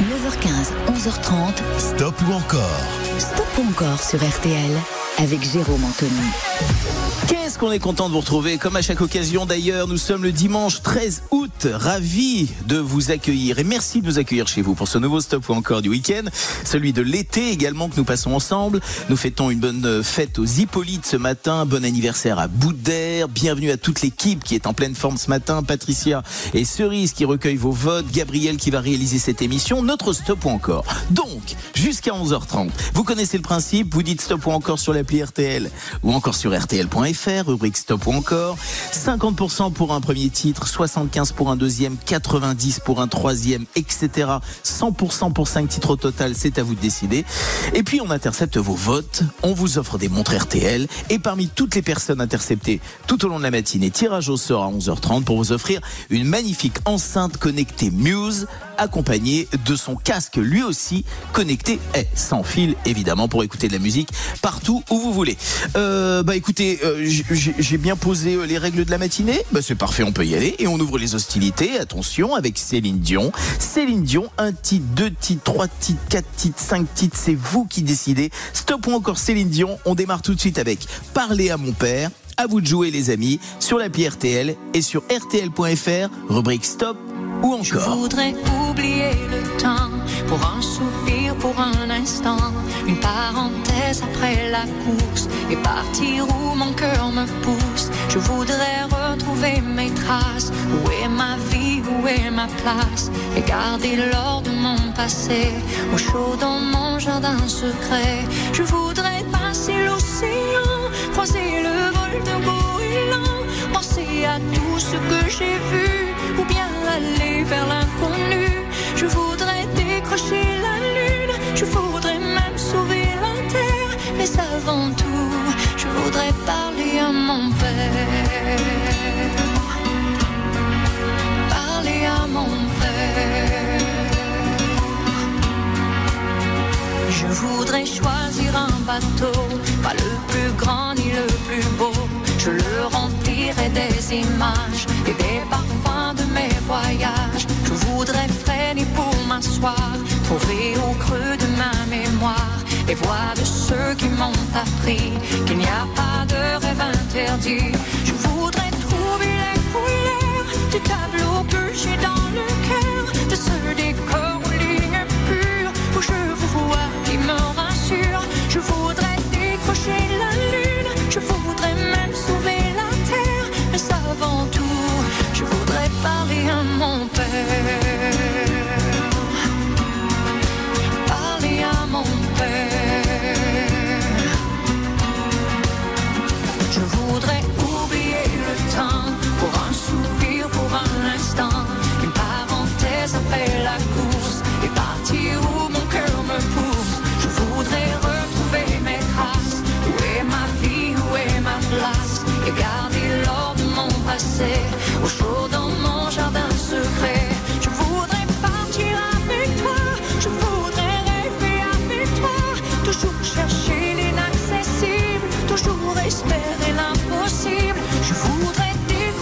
No 9h15, 11h30. Stop ou encore Stop ou encore sur RTL avec Jérôme Anthony. Qu'est-ce qu'on est content de vous retrouver, comme à chaque occasion d'ailleurs. Nous sommes le dimanche 13 août. Ravis de vous accueillir et merci de nous accueillir chez vous pour ce nouveau stop ou encore du week-end. Celui de l'été également que nous passons ensemble. Nous fêtons une bonne fête aux Hippolytes ce matin. Bon anniversaire à Boudère. Bienvenue à toute l'équipe qui est en pleine forme ce matin. Patricia et Cerise qui recueillent vos votes. Gabriel qui va réaliser cette émission. Notre stop ou encore. Donc, jusqu'à 11h30. Vous connaissez le principe. Vous dites stop ou encore sur l'appli RTL ou encore sur RTL.fr rubrique stop ou encore. 50% pour un premier titre, 75 pour un deuxième, 90 pour un troisième, etc. 100% pour 5 titres au total, c'est à vous de décider. Et puis on intercepte vos votes, on vous offre des montres RTL et parmi toutes les personnes interceptées tout au long de la matinée, tirage au sort à 11h30 pour vous offrir une magnifique enceinte connectée Muse accompagnée de son casque lui aussi connecté et sans fil évidemment pour écouter de la musique partout où vous voulez. Euh, bah écoutez, euh, j'ai bien posé euh, les règles de la matinée. Bah c'est parfait, on peut y aller et on ouvre les hostilités. Attention avec Céline Dion. Céline Dion, un titre, deux titres, trois titres, quatre titres, cinq titres, c'est vous qui décidez. Stop ou encore Céline Dion. On démarre tout de suite avec Parler à mon père. À vous de jouer les amis sur l'appli RTL et sur rtl.fr, rubrique Stop ou encore. Je voudrais oublier le temps pour un soupir, pour un instant, une parenthèse après la course et partir où mon cœur me pousse. Je voudrais retrouver mes traces. Où est ma vie, où est ma place? Et garder l'or de mon passé au chaud dans mon jardin secret. Je voudrais passer l'océan, croiser le vol de goéland, penser à tout ce que j'ai vu ou bien aller vers l'inconnu. Je voudrais décrocher la lune, je voudrais même sauver la terre, mais avant tout, je voudrais parler à mon père. Parler à mon père. Je voudrais choisir un bateau, pas le des images et des parfums de mes voyages. Je voudrais freiner pour m'asseoir, trouver au creux de ma mémoire les voix de ceux qui m'ont appris qu'il n'y a pas de rêve interdit. Je voudrais trouver les couleurs du tableau que j'ai dans le cœur, de ce décor aux lignes pures où je vous vois qui me rassure. Je voudrais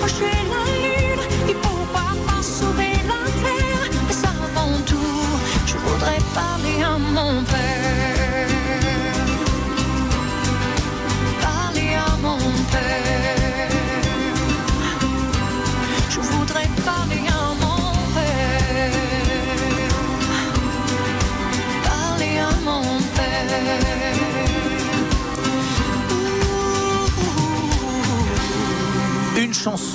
décrocher la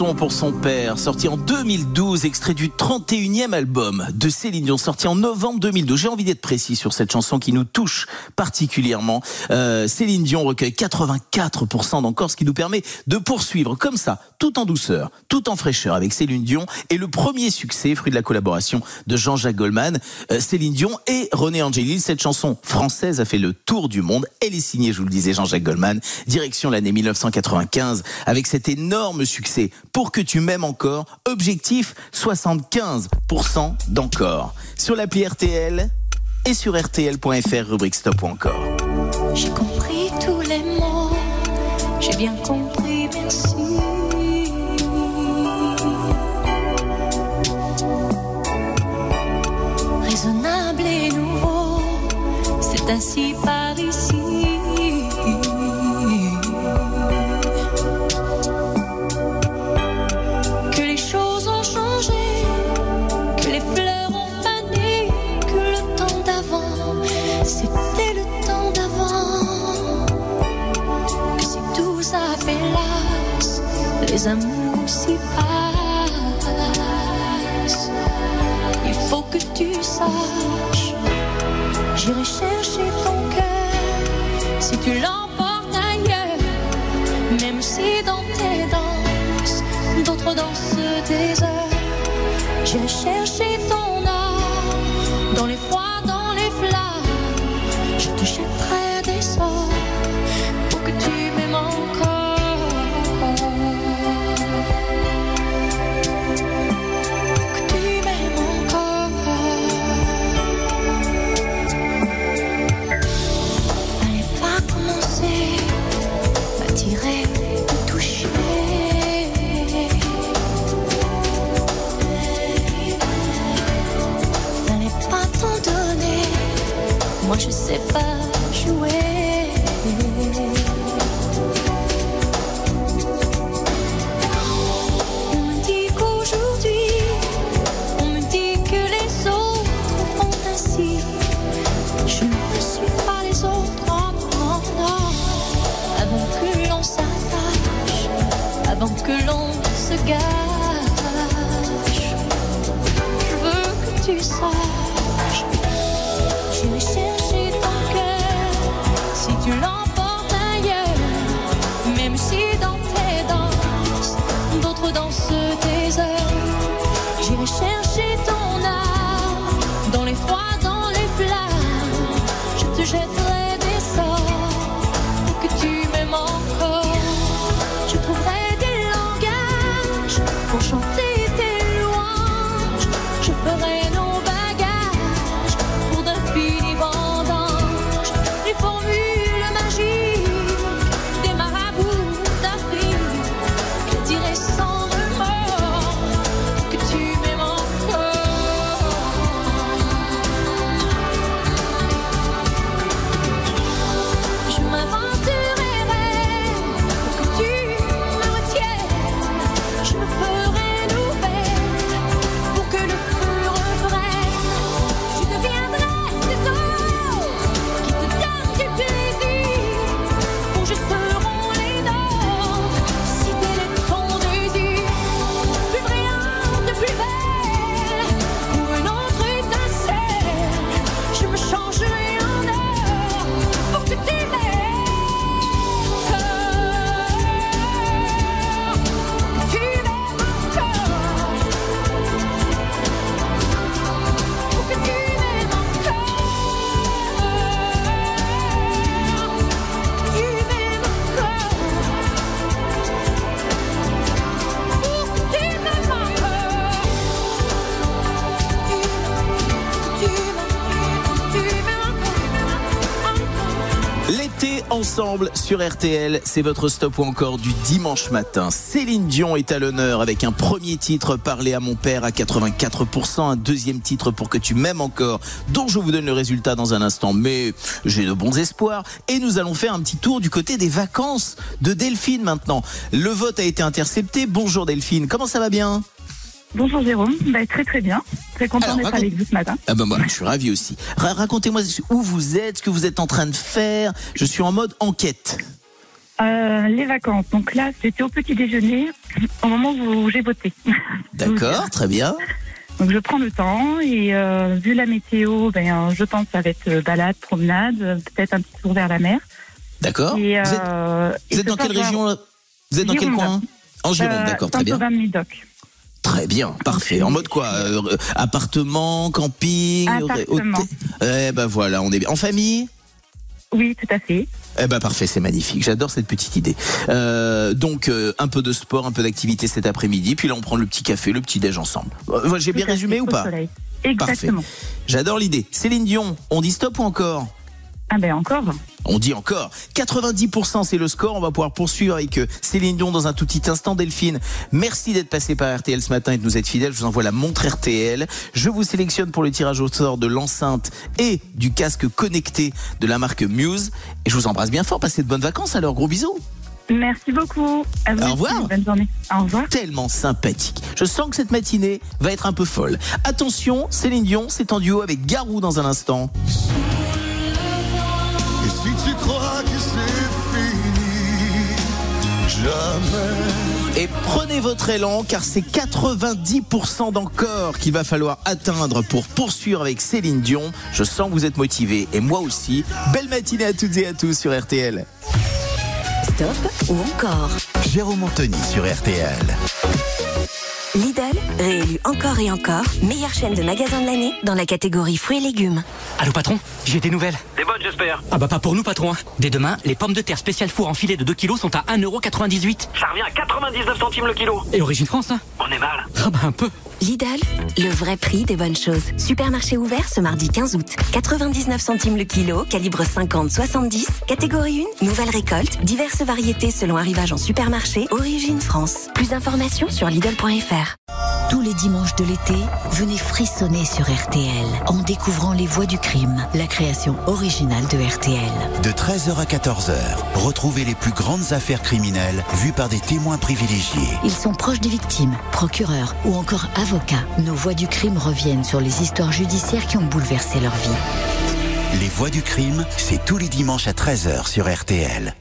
pour son père, sortie en 2012, extrait du 31e album de Céline Dion, sorti en novembre 2012. J'ai envie d'être précis sur cette chanson qui nous touche particulièrement. Euh, Céline Dion recueille 84% d'encore, ce qui nous permet de poursuivre comme ça, tout en douceur, tout en fraîcheur avec Céline Dion et le premier succès, fruit de la collaboration de Jean-Jacques Goldman, euh, Céline Dion et René Angélil. Cette chanson française a fait le tour du monde. Elle est signée, je vous le disais, Jean-Jacques Goldman. Direction l'année 1995 avec cet énorme succès. Pour que tu m'aimes encore, objectif 75% d'encore. Sur l'appli RTL et sur RTL.fr, rubrique stop ou encore. J'ai compris tous les mots, j'ai bien compris, merci. raisonnable et nouveau. C'est ainsi par ici. Fait las, les amours s'y passent. Il faut que tu saches, j'irai chercher ton cœur si tu l'emportes ailleurs, même si dans tes danses, d'autres dansent des heures. J'irai chercher ton âme sais pas jouer. On me dit qu'aujourd'hui, on me dit que les autres font ainsi. Je ne suis pas les autres, non, non. Avant que l'on s'attache, avant que l'on se gâche, je veux que tu saches. D'autres ensemble sur RTL, c'est votre stop ou encore du dimanche matin. Céline Dion est à l'honneur avec un premier titre Parler à mon père à 84%, un deuxième titre pour que tu m'aimes encore, dont je vous donne le résultat dans un instant, mais j'ai de bons espoirs. Et nous allons faire un petit tour du côté des vacances de Delphine maintenant. Le vote a été intercepté. Bonjour Delphine, comment ça va bien? Bonjour Jérôme, bah, très très bien. Très content d'être raconte- avec vous ce matin. Ah ben moi, je suis ravi aussi. Ra- Racontez-moi où vous êtes, ce que vous êtes en train de faire. Je suis en mode enquête. Euh, les vacances, donc là c'était au petit déjeuner au moment où j'ai voté. D'accord, très bien. Donc je prends le temps et euh, vu la météo, ben, je pense que ça va être balade, promenade, peut-être un petit tour vers la mer. D'accord. Vous êtes, euh, vous êtes dans quelle région Vous êtes dans quel coin? En Gironde, d'accord, très bien. Saint-Aubin-Médoc. Très bien, parfait. En mode quoi euh, euh, Appartement, camping, Appartement. hôtel Eh ben voilà, on est bien. En famille? Oui, tout à fait. Eh ben parfait, c'est magnifique. J'adore cette petite idée. Euh, donc euh, un peu de sport, un peu d'activité cet après-midi, puis là on prend le petit café, le petit déj ensemble. Euh, J'ai bien résumé ou pas? Exactement. J'adore l'idée. Céline Dion, on dit stop ou encore? Ah ben encore. On dit encore. 90% c'est le score. On va pouvoir poursuivre avec euh, Céline Dion dans un tout petit instant. Delphine, merci d'être passé par RTL ce matin et de nous être fidèle. Je vous envoie la montre RTL. Je vous sélectionne pour le tirage au sort de l'enceinte et du casque connecté de la marque Muse. Et je vous embrasse bien fort. Passez de bonnes vacances alors. Gros bisous. Merci beaucoup. À vous Au revoir. Bonne journée. Au revoir. Tellement sympathique. Je sens que cette matinée va être un peu folle. Attention, Céline Dion, c'est en duo avec Garou dans un instant. Et prenez votre élan car c'est 90% d'encore qu'il va falloir atteindre pour poursuivre avec Céline Dion. Je sens que vous êtes motivés et moi aussi. Belle matinée à toutes et à tous sur RTL. Stop ou encore Jérôme Anthony sur RTL. Lidl, réélu encore et encore, meilleure chaîne de magasins de l'année dans la catégorie fruits et légumes. Allô patron, j'ai des nouvelles. Des bonnes, j'espère. Ah bah pas pour nous patron. hein. Dès demain, les pommes de terre spécial four en filet de 2 kilos sont à 1,98€. Ça revient à 99 centimes le kilo. Et origine France, hein On est mal. Ah bah un peu. Lidl, le vrai prix des bonnes choses. Supermarché ouvert ce mardi 15 août. 99 centimes le kilo, calibre 50-70. Catégorie 1, nouvelle récolte, diverses variétés selon arrivage en supermarché, origine France. Plus d'informations sur Lidl.fr. Tous les dimanches de l'été, venez frissonner sur RTL en découvrant Les Voix du crime, la création originale de RTL. De 13h à 14h, retrouvez les plus grandes affaires criminelles vues par des témoins privilégiés. Ils sont proches des victimes, procureurs ou encore avocats. Nos Voix du crime reviennent sur les histoires judiciaires qui ont bouleversé leur vie. Les voix du crime, c'est tous les dimanches à 13h sur RTL.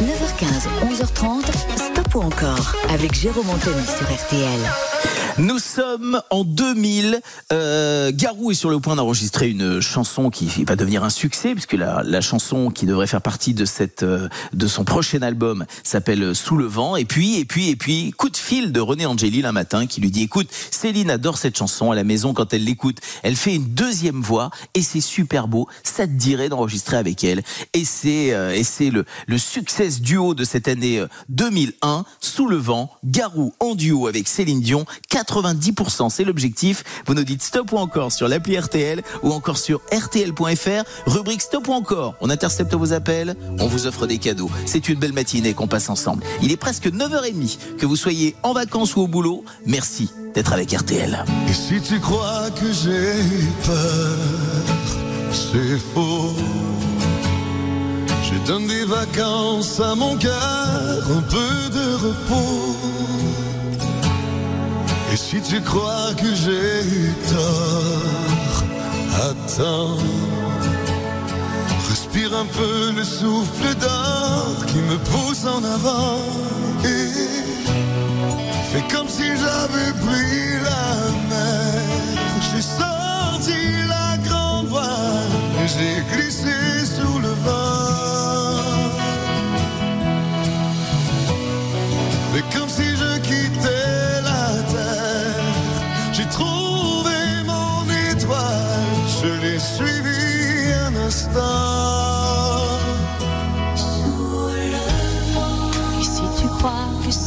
9h15, 11h30, Stop ou encore avec Jérôme Anthony sur RTL. Nous sommes en 2000. Euh, Garou est sur le point d'enregistrer une chanson qui va devenir un succès puisque la, chanson qui devrait faire partie de cette euh, de son prochain album s'appelle Sous le vent. Et puis et puis et puis coup de fil de René Angélil un matin qui lui dit écoute Céline adore cette chanson à la maison quand elle l'écoute elle fait une deuxième voix et c'est super beau ça te dirait d'enregistrer avec elle et c'est euh, le le succès duo de cette année euh, 2001 Sous le vent Garou en duo avec Céline Dion 90% c'est l'objectif. Vous nous dites stop ou encore sur l'appli RTL ou encore sur rtl.fr rubrique stop ou encore. On intercepte vos appels on vous offre des cadeaux. C'est une belle matinée qu'on passe ensemble. Il est presque 9h30 que vous soyez en vacances ou au boulot. Merci d'être avec RTL Et si tu crois que j'ai peur, c'est faux. Je donne des vacances à mon cœur, un peu de repos. Et si tu crois que j'ai eu tort, attends. Respire un peu le souffle d'or qui me pousse en avant. Et Fais comme si j'avais pris la mer. J'ai sorti la grande voile et j'ai glissé sous le vent.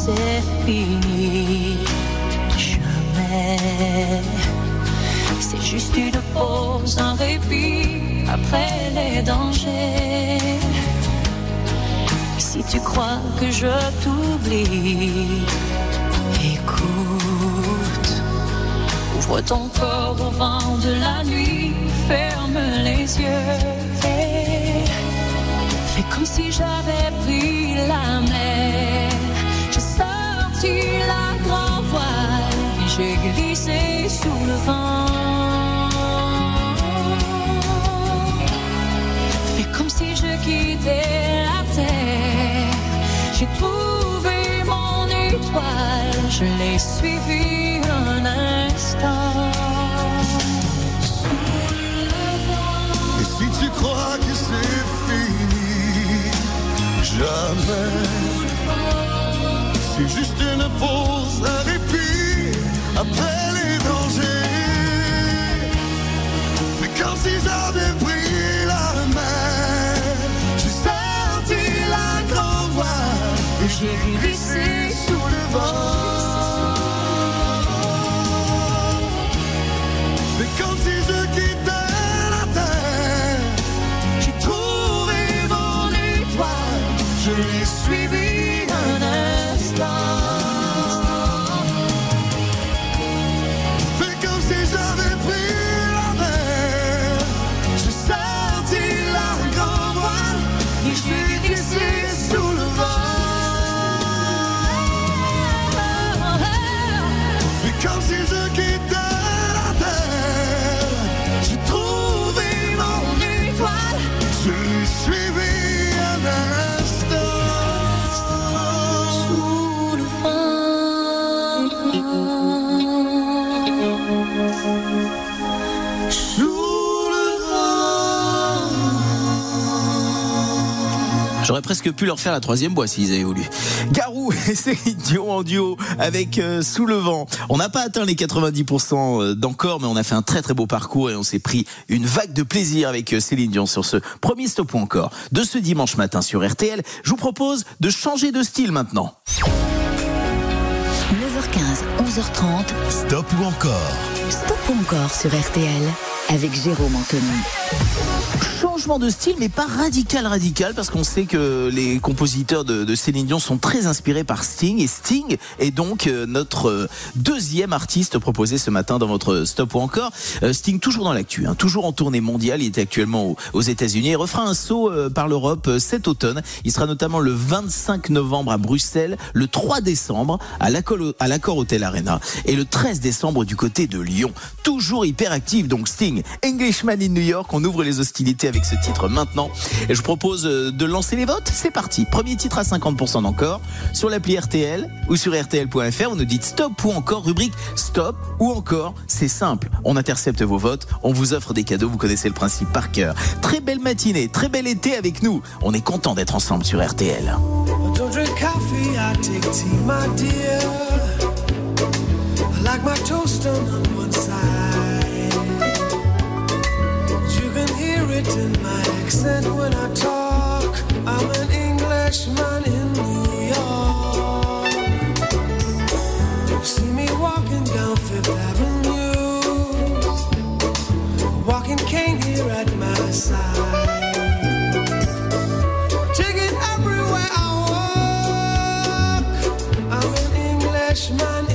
C'est fini, jamais. C'est juste une pause, un répit après les dangers. Si tu crois que je t'oublie, écoute. Ouvre ton corps au vent de la nuit, ferme les yeux. et Fais comme si j'avais pris la mer. J'ai sorti la grand voile j'ai glissé sous le vent. Fais comme si je quittais la terre. J'ai trouvé mon étoile, je l'ai suivi un instant. Et si tu crois que c'est fini, jamais juste une pause, un répit après les dangers. Mais quand ils avaient pris la main, j'ai sorti la grande voie et j'ai glissé sous le vent. Mais quand ils se quittaient, Je l'ai suivi J'aurais presque pu leur faire la troisième boîte s'ils avaient voulu. Garou et Céline Dion en duo avec euh, Sous le vent. On n'a pas atteint les 90% d'encore, mais on a fait un très très beau parcours et on s'est pris une vague de plaisir avec euh, Céline Dion sur ce premier stop ou encore de ce dimanche matin sur RTL. Je vous propose de changer de style maintenant. 9h15, 11h30. Stop ou encore Stop ou encore sur RTL avec Jérôme Anthony. Changement de style, mais pas radical radical, parce qu'on sait que les compositeurs de, Céline Dion sont très inspirés par Sting, et Sting est donc euh, notre euh, deuxième artiste proposé ce matin dans votre Stop ou encore. Euh, Sting toujours dans l'actu, hein, toujours en tournée mondiale, il est actuellement aux, États-Unis, il refera un saut par l'Europe cet automne. Il sera notamment le 25 novembre à Bruxelles, le 3 décembre à l'Accor à l'Accor Hotel Arena, et le 13 décembre du côté de Lyon. Toujours hyper actif, donc Sting, Englishman in New York, on ouvre les hostilités avec ce titre maintenant. Et je vous propose euh, de lancer les votes. C'est parti. Premier titre à 50% d'encore sur l'appli RTL ou sur RTL.fr. On nous dit stop ou encore rubrique stop ou encore. C'est simple. On intercepte vos votes. On vous offre des cadeaux. Vous connaissez le principe par cœur. Très belle matinée, très bel été avec nous. On est content d'être ensemble sur RTL. Like my in my accent when I talk. I'm an Englishman in New York. You see me walking down Fifth Avenue. Walking cane here at my side. Take it everywhere I walk. I'm an Englishman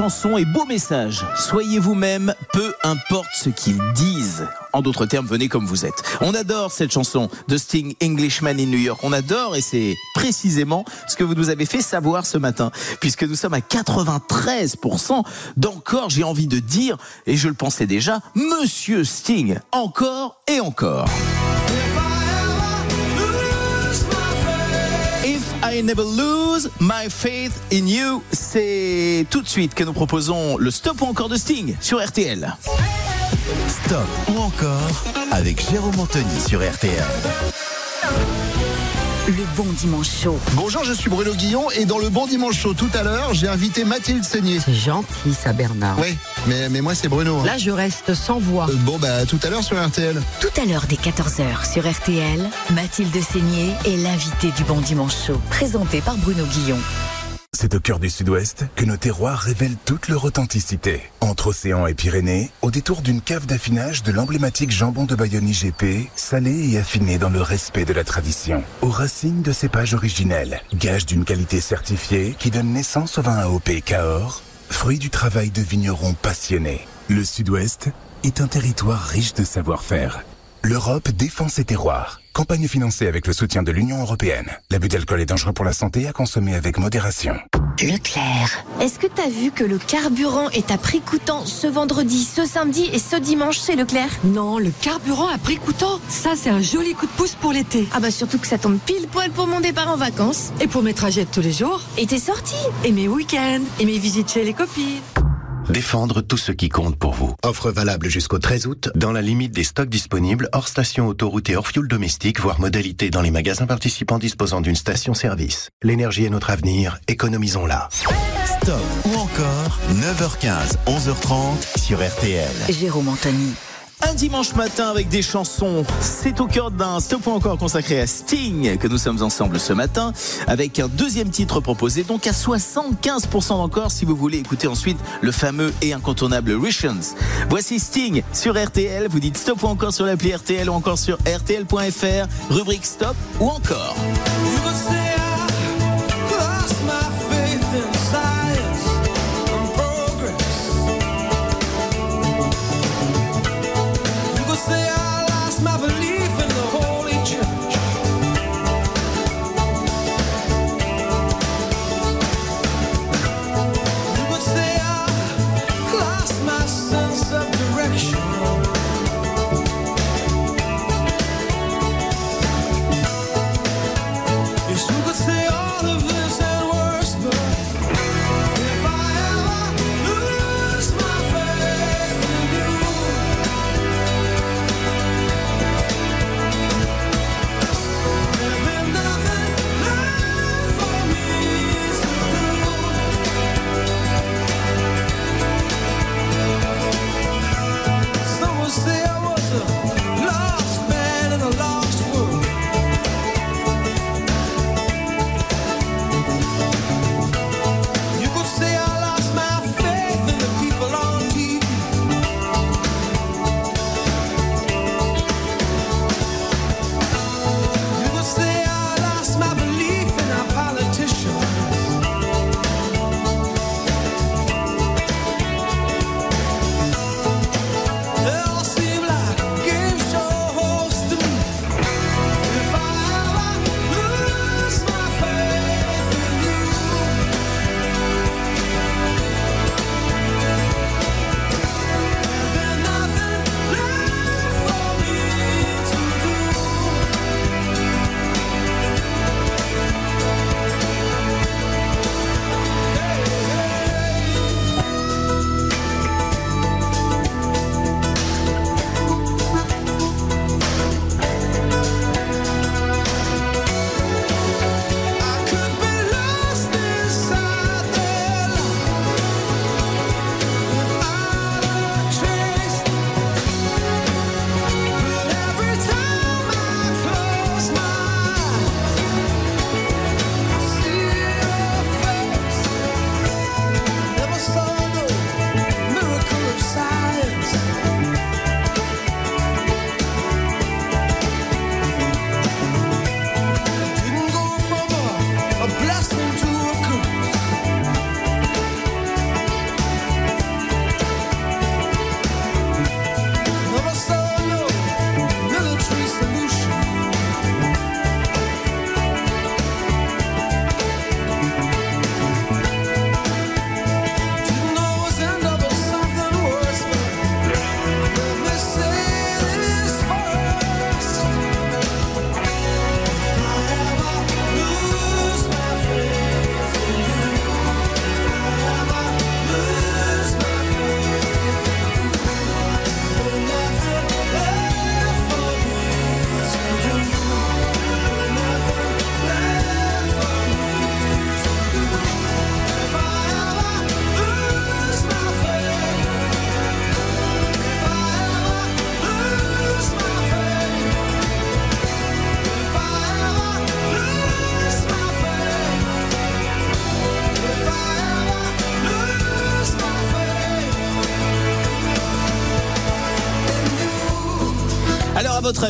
Superbe chanson et beau message. Soyez vous-même, peu importe ce qu'ils disent. En d'autres termes, venez comme vous êtes. On adore cette chanson de Sting, Englishman in New York. On adore et c'est précisément ce que vous nous avez fait savoir ce matin, puisque nous sommes à 93% d'encore, j'ai envie de dire, et je le pensais déjà, Monsieur Sting, encore et encore. If I never lose my faith in you, c'est tout de suite que nous proposons le stop ou encore de Sting sur RTL. Stop ou encore avec Jérôme Anthony sur RTL. Le bon dimanche chaud. Bonjour, je suis Bruno Guillon et dans le Bon Dimanche Chaud tout à l'heure, j'ai invité Mathilde Seigné. C'est gentil ça Bernard. Oui, mais, mais moi c'est Bruno. hein. Là je reste sans voix. Euh, bon bah tout à l'heure sur RTL. Tout à l'heure dès 14h sur RTL, Mathilde Seigné est l'invitée du bon dimanche chaud, présenté par Bruno Guillon. C'est au cœur du sud-ouest que nos terroirs révèlent toute leur authenticité. Entre océan et Pyrénées, au détour d'une cave d'affinage de l'emblématique jambon de Bayonne IGP, salé et affiné dans le respect de la tradition. Aux racines de cépages originels, gage d'une qualité certifiée qui donne naissance au vin AOP Cahors, fruit du travail de vignerons passionnés. Le sud-ouest est un territoire riche de savoir-faire. L'Europe défend ses terroirs. Campagne financée avec le soutien de l'Union européenne. L'abus d'alcool est dangereux pour la santé à consommer avec modération. Leclerc. Est-ce que t'as vu que le carburant est à prix coûtant ce vendredi, ce samedi et ce dimanche chez Leclerc? Non, le carburant à prix coûtant, ça c'est un joli coup de pouce pour l'été. Ah bah surtout que ça tombe pile poil pour mon départ en vacances. Et pour mes trajets de tous les jours. Et tes sorties? Et mes week-ends. Et mes visites chez les copines. Défendre tout ce qui compte pour vous. Offre valable jusqu'au 13 août, dans la limite des stocks disponibles, hors station autoroute et hors fuel domestique, voire modalité dans les magasins participants disposant d'une station-service. L'énergie est notre avenir, économisons-la. Stop ou encore 9h15, 11h30 sur RTL. Jérôme Anthony. Un dimanche matin avec des chansons. C'est au cœur d'un stop ou encore consacré à Sting que nous sommes ensemble ce matin avec un deuxième titre proposé donc à 75% d'encore si vous voulez écouter ensuite le fameux et incontournable Rishons. Voici Sting sur RTL. Vous dites stop ou encore sur l'appli RTL ou encore sur RTL.fr. Rubrique stop ou encore.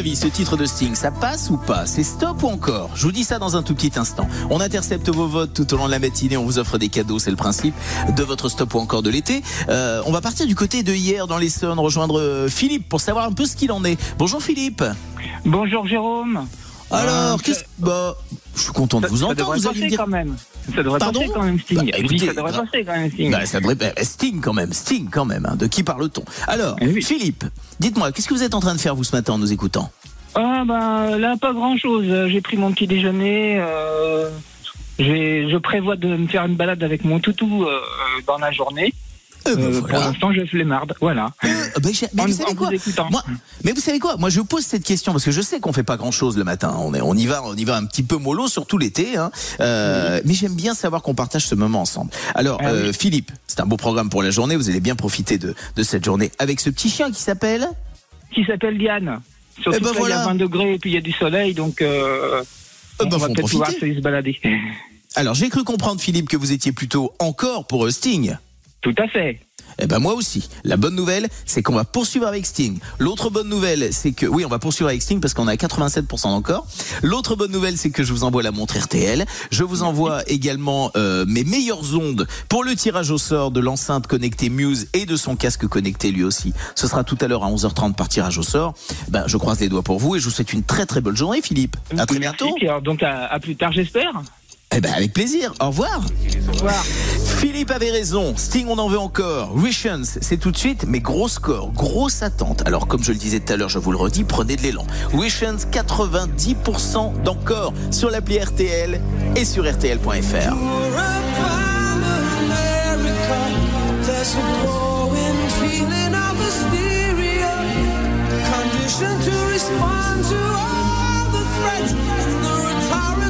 Avis, ce titre de Sting, ça passe ou pas? C'est stop ou encore? Je vous dis ça dans un tout petit instant. On intercepte vos votes tout au long de la matinée, on vous offre des cadeaux, c'est le principe de votre stop ou encore de l'été. Euh, on va partir du côté de hier dans l'Essonne, rejoindre euh, Philippe pour savoir un peu ce qu'il en est. Bonjour Philippe. Bonjour Jérôme. Alors, Euh, qu'est-ce bah, je suis content de vous entendre. Vous allez me dire. quand même. Ça devrait Pardon passer quand même, Sting. Bah, écoutez, ça devrait bah, passer quand même, Sting. Bah, ça devrait, bah, Sting quand même, Sting quand même. hein. De qui parle-t-on? Alors, Eh Philippe, dites-moi, qu'est-ce que vous êtes en train de faire vous ce matin en nous écoutant? Ah ben là pas grand chose. J'ai pris mon petit déjeuner. Euh, je prévois de me faire une balade avec mon toutou euh, dans la journée. Euh, Pour l'instant je flemmarde. Voilà. Euh, mais En- vous savez quoi vous. Moi, mais vous savez quoi Moi, je pose cette question parce que je sais qu'on fait pas grand-chose le matin. On, est, on y va, on y va un petit peu mollo, surtout l'été. Hein. Euh, Mais j'aime bien savoir qu'on partage ce moment ensemble. Alors, Ah euh, Philippe, c'est un beau programme pour la journée. Vous allez bien profiter de, de cette journée avec ce petit chien qui s'appelle. Qui s'appelle Diane. Surtout Eh ben que là, il y voilà. a 20 degrés et puis il y a du soleil donc euh, Eh ben, on va peut-être pouvoir se balader. Alors, j'ai cru comprendre, Philippe, que vous étiez plutôt encore pour Sting. Tout à fait. Eh ben moi aussi. La bonne nouvelle, c'est qu'on va poursuivre avec Sting. L'autre bonne nouvelle, c'est que oui, on va poursuivre avec Sting parce qu'on a 87% encore. L'autre bonne nouvelle, c'est que je vous envoie la montre RTL. Je vous envoie également euh, mes meilleures ondes pour le tirage au sort de l'enceinte connectée Muse et de son casque connecté lui aussi. Ce sera tout à l'heure à 11h30 par tirage au sort. Ben je croise les doigts pour vous et je vous souhaite une très très bonne journée, Philippe. À très bientôt. Donc à, à plus tard j'espère. Eh ben avec plaisir. Au revoir. Au revoir. Philippe avait raison. Sting, on en veut encore. Rishans, c'est tout de suite, mais gros score, grosse attente. Alors, comme je le disais tout à l'heure, je vous le redis, prenez de l'élan. Rishans, 90% d'encore sur l'appli RTL et sur RTL.fr. To respond to all the threats and the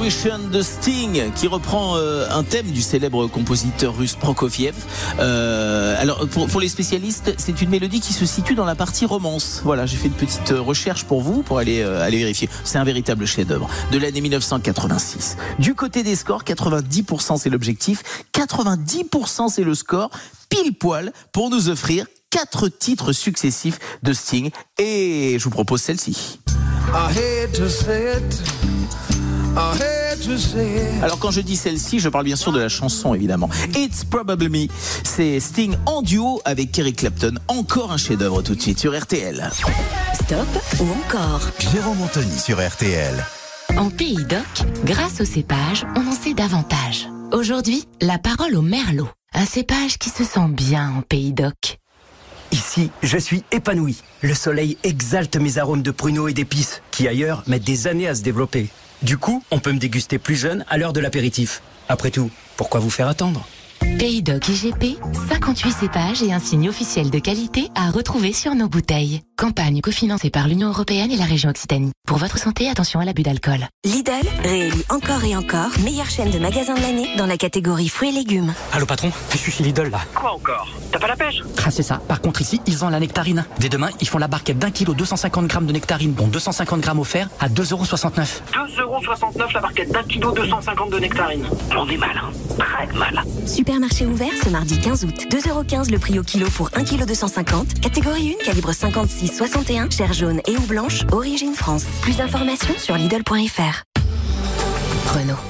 Russian de Sting qui reprend euh, un thème du célèbre compositeur russe Prokofiev. Euh, alors pour, les spécialistes, c'est une mélodie qui se situe dans la partie romance. Voilà, j'ai fait une petite euh, recherche pour vous pour aller aller vérifier. C'est un véritable chef-d'œuvre de l'année 1986. Du côté des scores, 90% c'est l'objectif, 90% c'est le score, pile poil pour nous offrir quatre titres successifs de Sting. Et je vous propose celle-ci. I hate to say it. Alors quand je dis celle-ci, je parle bien sûr de la chanson évidemment. It's Probably Me. C'est Sting en duo avec Eric Clapton. Encore un chef-d'œuvre tout de suite sur RTL. Stop ou encore? Jérôme Anthony sur RTL. En Pays d'Oc, grâce au cépage, on en sait davantage. Aujourd'hui, la parole au merlot. Un cépage qui se sent bien en Pays d'Oc. Ici, je suis épanoui. Le soleil exalte mes arômes de pruneaux et d'épices, qui ailleurs mettent des années à se développer. Du coup, on peut me déguster plus jeune à l'heure de l'apéritif. Après tout, pourquoi vous faire attendre? Pays d'Oc IGP, 58 cépages et un signe officiel de qualité à retrouver sur nos bouteilles. Campagne cofinancée par l'Union Européenne et la région Occitanie. Pour votre santé, attention à l'abus d'alcool. Lidl, réélu encore et encore, meilleure chaîne de magasins de l'année dans la catégorie fruits et légumes. Allô patron, je suis chez Lidl là. Quoi encore? T'as pas la pêche? Ah c'est ça. Par contre ici, ils ont la nectarine. Dès demain, ils font la barquette d'un kilo 250 grammes de nectarine, dont 250 grammes offerts à 2,69€. 2,69€ la barquette d'un kilo 250 de nectarine. On est mal, hein Très mal. Supermarché ouvert ce mardi 15 août. 2,15€ le prix au kilo pour 1 kg 250. Catégorie 1, calibre 56-61, chair jaune et ou blanche, origine France. Plus d'informations sur Lidl.fr. Renault.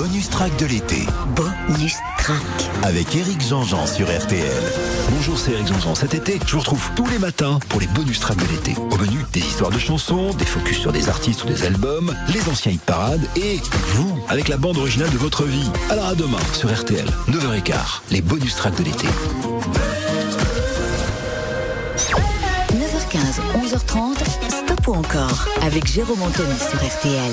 Bonus track de l'été. Bonus track. Avec Eric Jean-Jean sur RTL. Bonjour, c'est Eric Jean-Jean. Cet été, je vous retrouve tous les matins pour les bonus tracks de l'été. Au menu, des histoires de chansons, des focus sur des artistes ou des albums, les anciens hit parades et vous, avec la bande originale de votre vie. Alors à demain sur RTL, 9h15, les bonus tracks de l'été. 9h15, 11h30, Stop ou encore avec Jérôme Anthony sur RTL.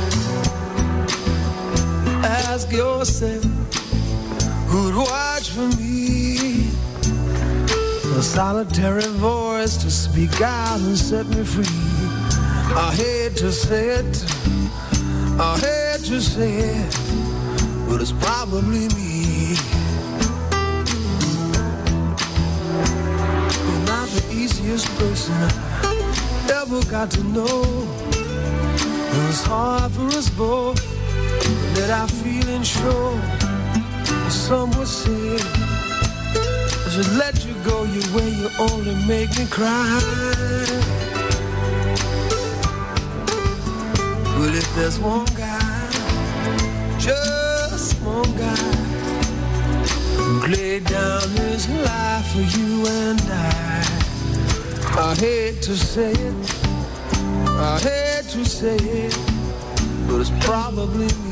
Ask yourself who'd watch for me. A solitary voice to speak out and set me free. I hate to say it, I hate to say it, but it's probably me. You're not the easiest person I ever got to know. It was hard for us both that I feeling sure. Some would say I should let you go your way. You only make me cry. But if there's one guy, just one guy, who laid down his life for you and I. I hate to say it, I hate to say it, but it's probably me.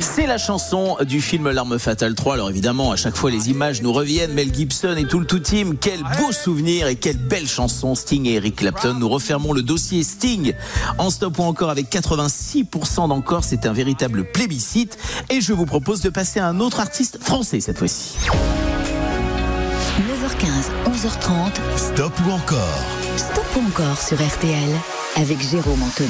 C'est la chanson du film L'arme fatale 3. Alors évidemment, à chaque fois, les images nous reviennent. Mel Gibson et tout le tout team. Quel beau souvenir et quelle belle chanson. Sting et Eric Clapton. Nous refermons le dossier Sting en stop ou encore avec 86% d'encore. C'est un véritable plébiscite. Et je vous propose de passer à un autre artiste français cette fois-ci. 9h15, 11h30. Stop ou encore Stop ou encore sur RTL avec Jérôme Anthony.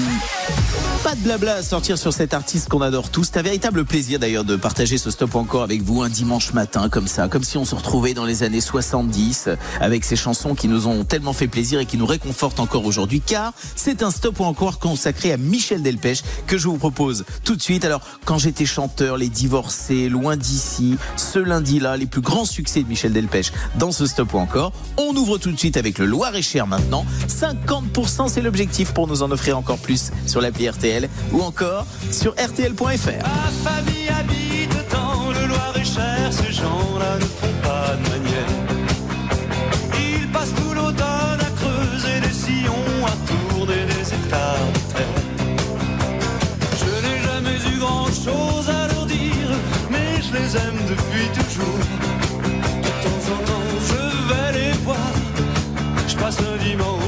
Pas de blabla à sortir sur cet artiste qu'on adore tous. C'est un véritable plaisir d'ailleurs de partager ce stop encore avec vous un dimanche matin comme ça, comme si on se retrouvait dans les années 70 avec ces chansons qui nous ont tellement fait plaisir et qui nous réconfortent encore aujourd'hui car c'est un stop encore consacré à Michel Delpech que je vous propose tout de suite. Alors quand j'étais chanteur, les divorcés, loin d'ici, ce lundi-là, les plus grands succès de Michel Delpech dans ce stop encore. On ouvre tout de suite avec le Loir-et-Cher maintenant. 50% c'est l'objectif pour nous en offrir encore plus sur l'appli RTL ou encore sur rtl.fr. Ma famille habite dans le Loir-et-Cher, ces gens-là ne font pas de manière. Ils passent tout l'automne à creuser des sillons, à tourner des hectares de terre. Je n'ai jamais eu grand-chose à leur dire, mais je les aime depuis toujours. De temps en temps, je vais les voir, je passe un dimanche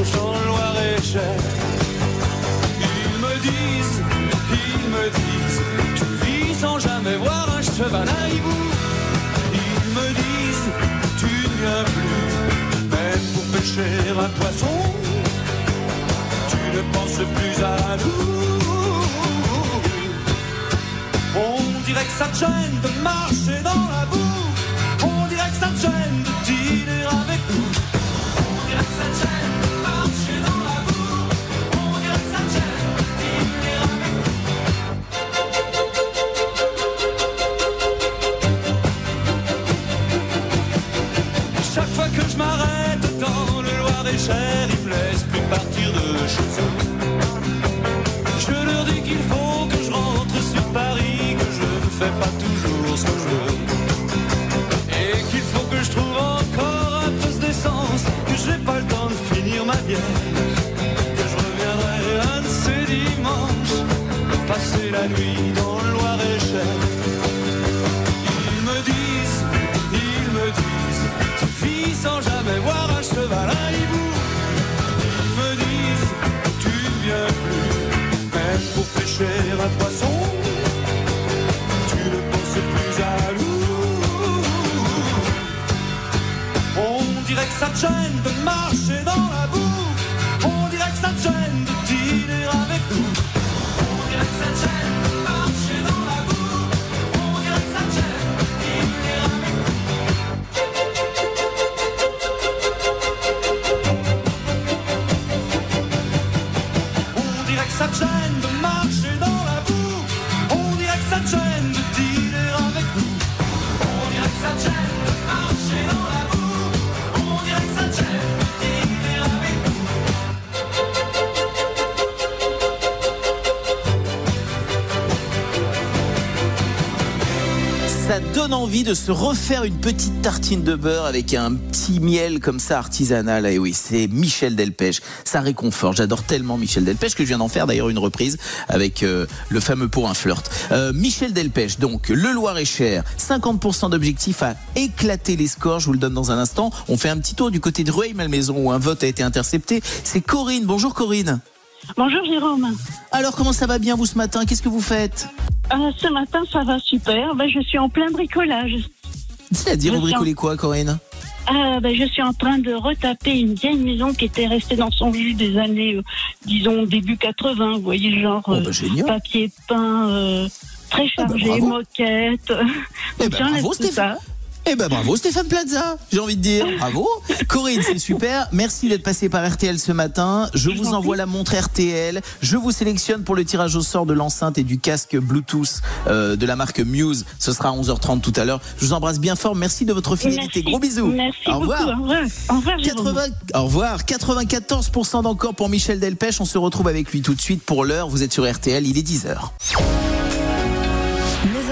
sans jamais voir un cheval à hibou. Ils me disent, tu ne viens plus, même pour pêcher un poisson. Tu ne penses plus à nous. On dirait que ça te gêne de marcher dans la boue. On dirait que ça te gêne de dîner dans le Loir-et-Cher. Ils me disent, ils me disent, tu vis sans jamais voir un cheval, un hibou. Ils me disent, tu ne viens plus, même pour pêcher un poisson. Tu ne penses plus à nous. On dirait que ça te gêne de marcher envie de se refaire une petite tartine de beurre avec un petit miel comme ça artisanal. Et oui, c'est Michel Delpech. Ça réconforte. J'adore tellement Michel Delpech que je viens d'en faire d'ailleurs une reprise avec euh, le fameux pour un flirt. Euh, Michel Delpech, donc le Loir-et-Cher, 50% d'objectifs à éclater les scores. Je vous le donne dans un instant. On fait un petit tour du côté de Rueil-Malmaison où un vote a été intercepté. C'est Corinne. Bonjour Corinne. Bonjour Jérôme. Alors comment ça va bien vous ce matin? Qu'est-ce que vous faites? Euh, ce matin, ça va super. Ben, je suis en plein bricolage. C'est-à-dire vous en- bricolez quoi Corinne? Euh, ben, je suis en train de retaper une vieille maison qui était restée dans son jus des années, euh, disons, début 80. Vous voyez, genre Oh, euh, génial. papier peint, euh, très chargé, bravo. moquette. Eh ben, bravo, ça. Eh ben bravo Stéphane Plaza, j'ai envie de dire. Bravo. Corinne, c'est super. Merci d'être passé par RTL ce matin. Je vous envoie la montre RTL. Je vous sélectionne pour le tirage au sort de l'enceinte et du casque Bluetooth euh, de la marque Muse. Ce sera à 11h30 tout à l'heure. Je vous embrasse bien fort. Merci de votre fidélité. Merci. Gros bisous. Merci au revoir. beaucoup. Au revoir. Au revoir, Jérôme. 80 au revoir. 94% d'encore pour Michel Delpech. On se retrouve avec lui tout de suite pour l'heure. Vous êtes sur RTL. Il est 10h.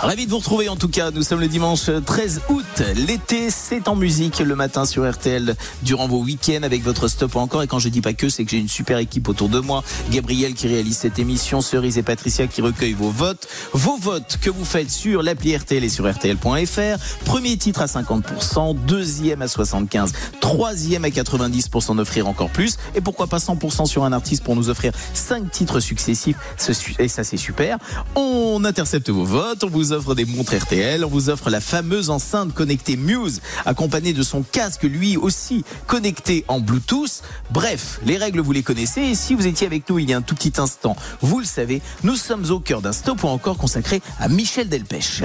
Ravi de vous retrouver en tout cas. Nous sommes le dimanche 13 août. L'été, c'est en musique le matin sur RTL durant vos week-ends avec votre stop encore. Et quand je dis pas que, c'est que j'ai une super équipe autour de moi. Gabriel qui réalise cette émission, Cerise et Patricia qui recueillent vos votes. Vos votes que vous faites sur l'appli RTL et sur RTL.fr. Premier titre à 50%, deuxième à 75%, troisième à 90% d'offrir encore plus. Et pourquoi pas 100% sur un artiste pour nous offrir 5 titres successifs. Ce su- Et ça, c'est super. On intercepte vos votes, on vous offre des montres RTL, on vous offre la fameuse enceinte connectée Muse, accompagnée de son casque lui aussi connecté en Bluetooth. Bref, les règles vous les connaissez et si vous étiez avec nous il y a un tout petit instant, vous le savez, nous sommes au cœur d'un stop ou encore consacré à Michel Delpech.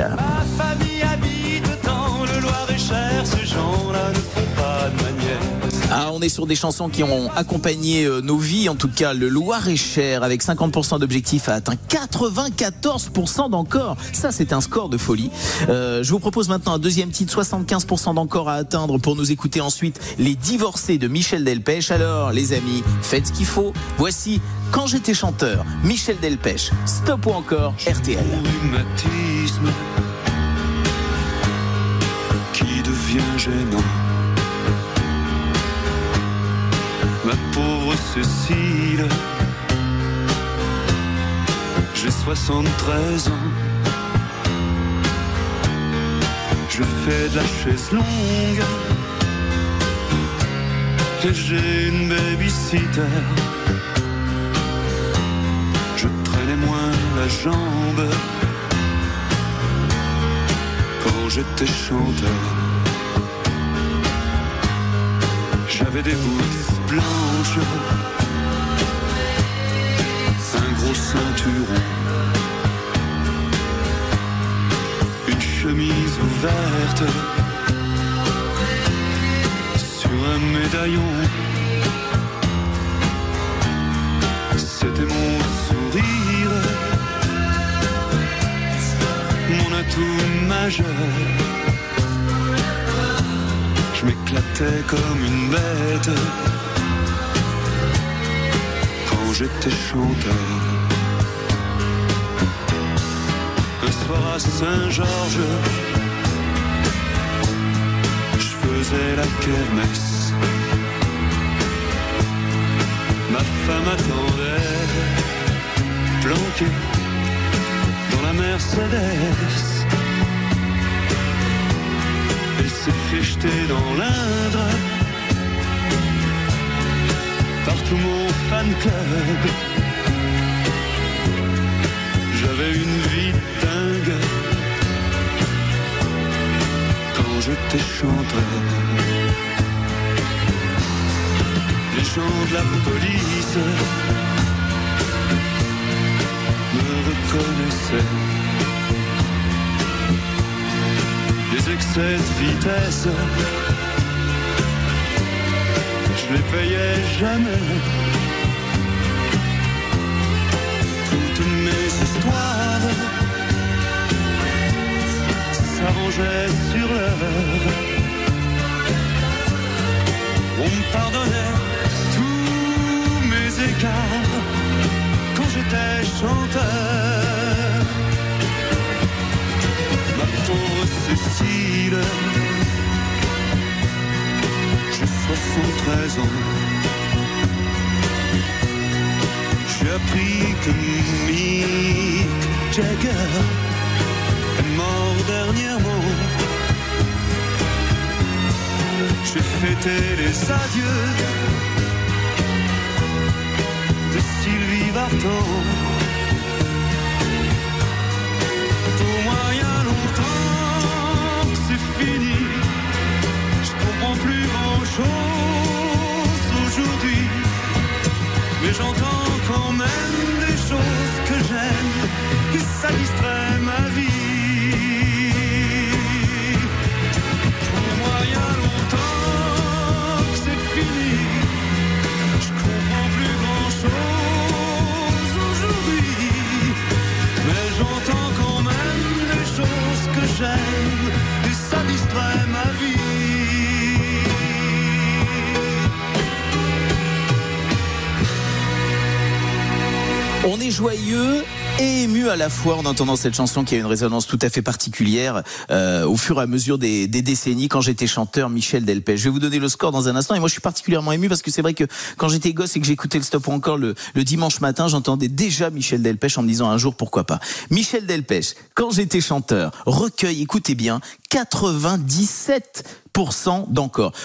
On est sur des chansons qui ont accompagné euh, nos vies, en tout cas le Loir-et-Cher, avec 50% d'objectifs a atteint 94% d'encore. Ça, c'est un score de folie. Euh, je vous propose maintenant un deuxième titre, 75% d'encore à atteindre pour nous écouter ensuite Les Divorcés de Michel Delpech. Alors, les amis, faites ce qu'il faut. Voici Quand j'étais chanteur, Michel Delpech. Stop ou encore RTL. qui devient gênant. Ma pauvre Cécile, j'ai 73 ans. Je fais de la chaise longue et j'ai une babysitter. Je traînais moins la jambe quand j'étais chanteur. J'avais des bouts blanches, un gros ceinturon, une chemise ouverte. Sur un médaillon. C'était mon sourire, mon atout majeur. Je m'éclatais comme une bête j'étais chanteur. Un soir à Saint-Georges, je faisais la kermesse. Ma femme attendait, planquée dans la Mercedes. Elle s'est fait dans l'Indre par tout mon fan club. J'avais une vie dingue quand j'étais chanteur. Les gens de la police me reconnaissaient. Les excès de vitesse, je les payais jamais. Toutes mes histoires s'arrangeaient sur l'heure. On me pardonnait tous mes écarts quand j'étais chanteur. Ma pauvre Cécile, 73 ans. J'ai appris que Mick Jagger est mort dernièrement. J'ai fêté les adieux de Sylvie Vartan. Pour moi, longtemps que c'est fini. Je comprends plus grand chose aujourd'hui. Mais j'entends quand même des choses que j'aime et ça ma vie. Pour moi, il y a longtemps que c'est fini. Je comprends plus grand chose aujourd'hui. Mais j'entends quand même des choses que j'aime On est joyeux et ému à la fois en entendant cette chanson qui a une résonance tout à fait particulière euh, au fur et à mesure des, des décennies quand j'étais chanteur Michel Delpech. Je vais vous donner le score dans un instant et moi je suis particulièrement ému parce que c'est vrai que quand j'étais gosse et que j'écoutais le stop encore le, le dimanche matin, j'entendais déjà Michel Delpech en me disant un jour pourquoi pas. Michel Delpech, quand j'étais chanteur, recueil, écoutez bien, 97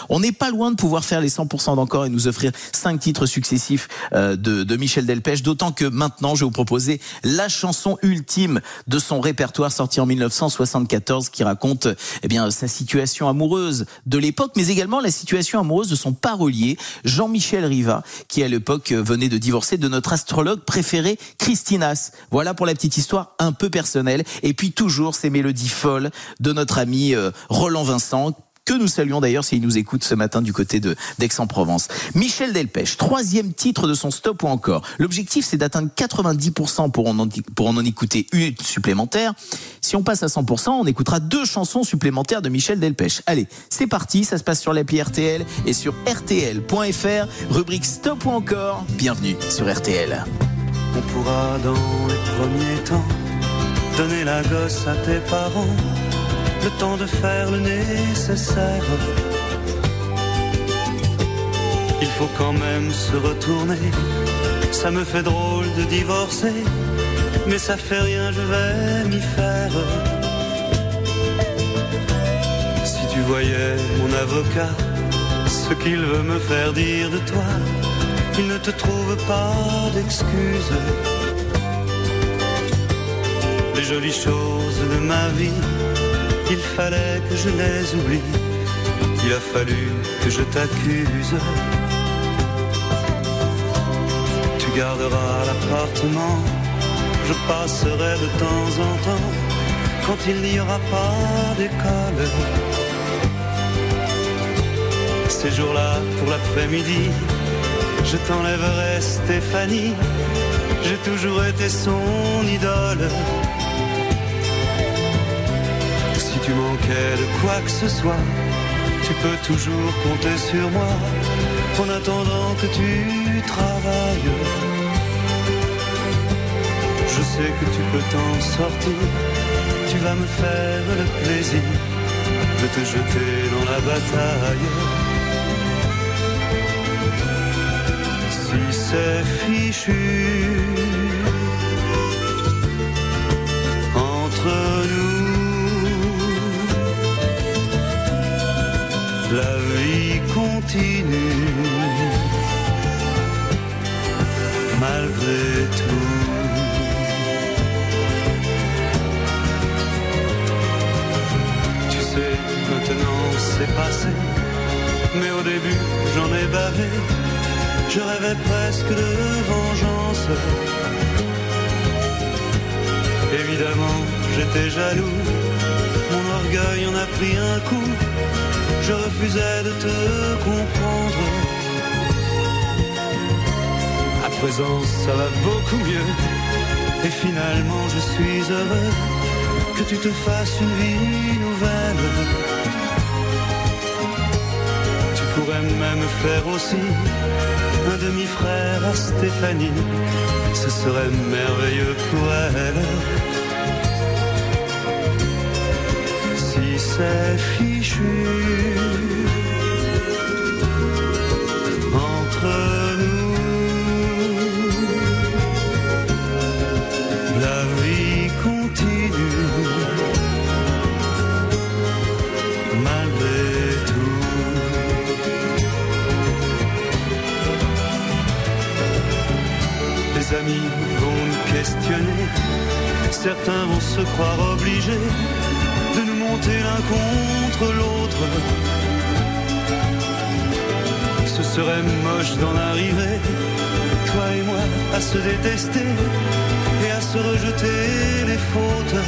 On n'est pas loin de pouvoir faire les 100% d'encore et nous offrir cinq titres successifs euh, de, de Michel Delpech, d'autant que maintenant je vais vous proposer la chanson ultime de son répertoire sorti en 1974 qui raconte eh bien sa situation amoureuse de l'époque, mais également la situation amoureuse de son parolier Jean-Michel Riva, qui à l'époque venait de divorcer de notre astrologue préféré Christinas. Voilà pour la petite histoire un peu personnelle. Et puis toujours ces mélodies folles de notre ami euh, Roland Vincent que nous saluons d'ailleurs s'il nous écoute ce matin du côté de d'Aix-en-Provence. Michel Delpech, troisième titre de son stop ou encore? L'objectif c'est d'atteindre 90% pour en, en écouter une supplémentaire. Si on passe à 100%, on écoutera deux chansons supplémentaires de Michel Delpech. Allez, c'est parti, ça se passe sur l'appli RTL et sur rtl.fr, rubrique stop ou encore. Bienvenue sur RTL. On pourra dans les premiers temps donner la gosse à tes parents, le temps de faire le nécessaire. Il faut quand même se retourner, ça me fait drôle de divorcer, mais ça fait rien, je vais m'y faire. Si tu voyais mon avocat, ce qu'il veut me faire dire de toi, il ne te trouve pas d'excuses les jolies choses de ma vie, il fallait que je les oublie, il a fallu que je t'accuse. Tu garderas l'appartement, je passerai de temps en temps, quand il n'y aura pas d'école. Ces jours-là, pour l'après-midi, je t'enlèverai Stéphanie, j'ai toujours été son idole. Tu manquais de quoi que ce soit, tu peux toujours compter sur moi en attendant que tu travailles. Je sais que tu peux t'en sortir, tu vas me faire le plaisir de te jeter dans la bataille. Si c'est fichu la vie continue malgré tout. Tu sais, maintenant c'est passé, mais au début j'en ai bavé. Je rêvais presque de vengeance. Évidemment, j'étais jaloux. Mon orgueil en a pris un coup. Je refusais de te comprendre. À présent, ça va beaucoup mieux. Et finalement, je suis heureux que tu te fasses une vie nouvelle. Tu pourrais même faire aussi un demi-frère à Stéphanie. Ce serait merveilleux pour elle. C'est fichu à se détester et à se rejeter les fautes.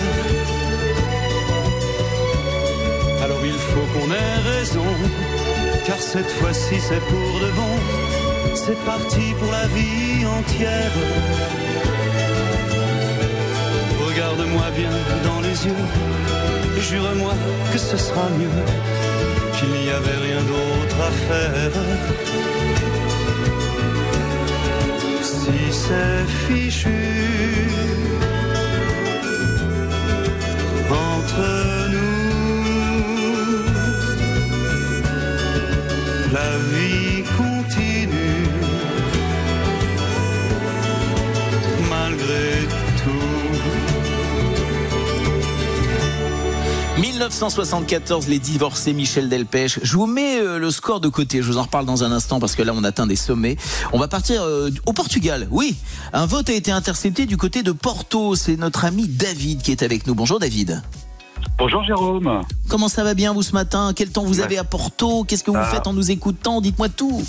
Alors il faut qu'on ait raison, car cette fois-ci c'est pour de bon. C'est parti pour la vie entière. Regarde-moi bien dans les yeux jure-moi que ce sera mieux, qu'il n'y avait rien d'autre à faire. C'est fichu 1974, les divorcés Michel Delpech. Je vous mets euh, le score de côté, je vous en reparle dans un instant parce que là on atteint des sommets. On va partir euh, au Portugal. Oui, un vote a été intercepté du côté de Porto. C'est notre ami David qui est avec nous. Bonjour David. Bonjour Jérôme. Comment ça va bien vous ce matin? Quel temps vous avez à Porto? Qu'est-ce que vous Ah. faites en nous écoutant? Dites-moi tout.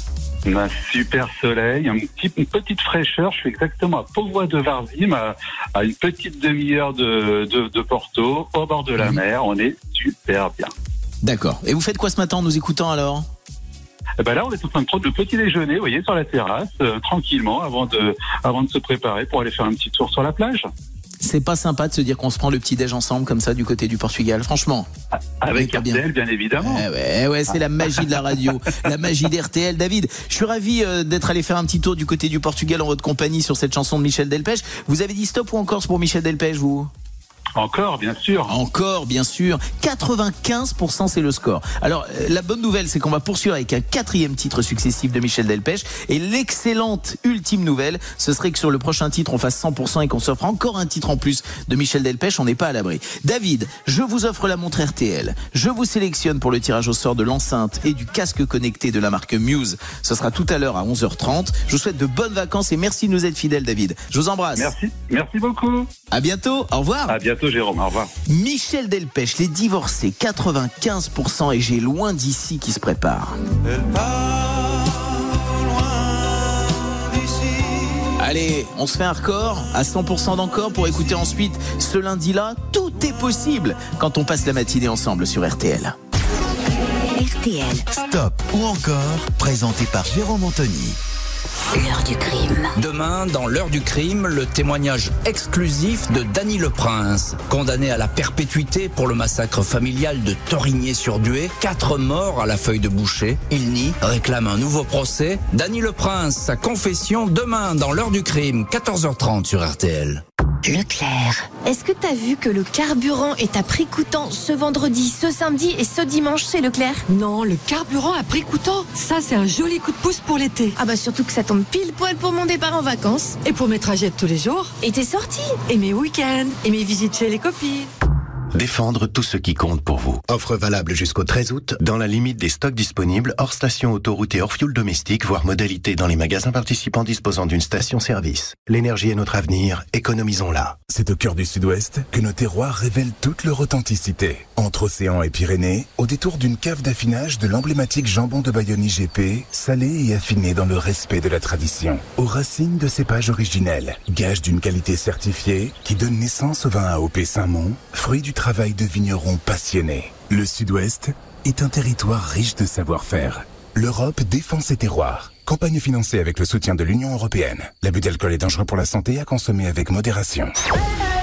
Un super soleil, un petit- une petite fraîcheur. Je suis exactement à Pauvois de Varzim, à, à une petite demi-heure de, de, de Porto, au bord de la mer. On est super bien. D'accord. Et vous faites quoi ce matin en nous écoutant alors? Et ben là, on est en train de prendre le petit déjeuner, vous voyez, sur la terrasse, euh, tranquillement, avant de, avant de se préparer pour aller faire un petit tour sur la plage. C'est pas sympa de se dire qu'on se prend le petit déj ensemble comme ça du côté du Portugal, franchement. Avec pas bien. RTL, bien évidemment. Eh ouais, ouais, c'est la magie de la radio, la magie d'RTL. David, je suis ravi euh, d'être allé faire un petit tour du côté du Portugal en votre compagnie sur cette chanson de Michel Delpech. Vous avez dit stop ou encore pour Michel Delpech, vous? Encore, bien sûr. Encore, bien sûr. 95% c'est le score. Alors, euh, la bonne nouvelle, c'est qu'on va poursuivre avec un quatrième titre successif de Michel Delpech. Et l'excellente ultime nouvelle, ce serait que sur le prochain titre, on fasse 100% et qu'on s'offre encore un titre en plus de Michel Delpech. On n'est pas à l'abri. David, je vous offre la montre RTL. Je vous sélectionne pour le tirage au sort de l'enceinte et du casque connecté de la marque Muse. Ce sera tout à l'heure à 11h30. Je vous souhaite de bonnes vacances et merci de nous être fidèles, David. Je vous embrasse. Merci, merci beaucoup. À bientôt. Au revoir. À bientôt, Jérôme. Au revoir. Michel Delpech, les divorcés, 95% et j'ai loin d'ici qui se prépare. Allez, on se fait un record à 100% d'encore pour écouter ensuite ce lundi-là. Tout est possible quand on passe la matinée ensemble sur RTL. RTL. Stop ou encore, présenté par Jérôme Anthony. Demain, dans l'heure du crime, le témoignage exclusif de Danny Le Prince, condamné à la perpétuité pour le massacre familial de Torigné-sur-Dué, quatre morts à la feuille de boucher. Il nie, réclame un nouveau procès. Danny Le Prince, sa confession demain dans l'heure du crime, 14h30 sur RTL. Leclerc. Est-ce que t'as vu que le carburant est à prix coûtant ce vendredi, ce samedi et ce dimanche chez Leclerc? Non, le carburant à prix coûtant, ça c'est un joli coup de pouce pour l'été. Ah bah surtout que ça tombe pile poil pour mon départ en vacances. Et pour mes trajets de tous les jours. Et tes sorties Et mes week-ends. Et mes visites chez les copines. Défendre tout ce qui compte pour vous. Offre valable jusqu'au 13 août, dans la limite des stocks disponibles, hors station autoroute et hors fuel domestique, voire modalité dans les magasins participants disposant d'une station-service. L'énergie est notre avenir, économisons-la. C'est au cœur du sud-ouest que nos terroirs révèlent toute leur authenticité. Entre océan et Pyrénées, au détour d'une cave d'affinage de l'emblématique jambon de Bayonne IGP, salé et affiné dans le respect de la tradition. Aux racines de cépages originels, gage d'une qualité certifiée qui donne naissance au vin AOP Saint-Mont, fruit du travail de vignerons passionnés. Le sud-ouest est un territoire riche de savoir-faire. L'Europe défend ses terroirs. Campagne financée avec le soutien de l'Union européenne. L'abus d'alcool est dangereux pour la santé à consommer avec modération.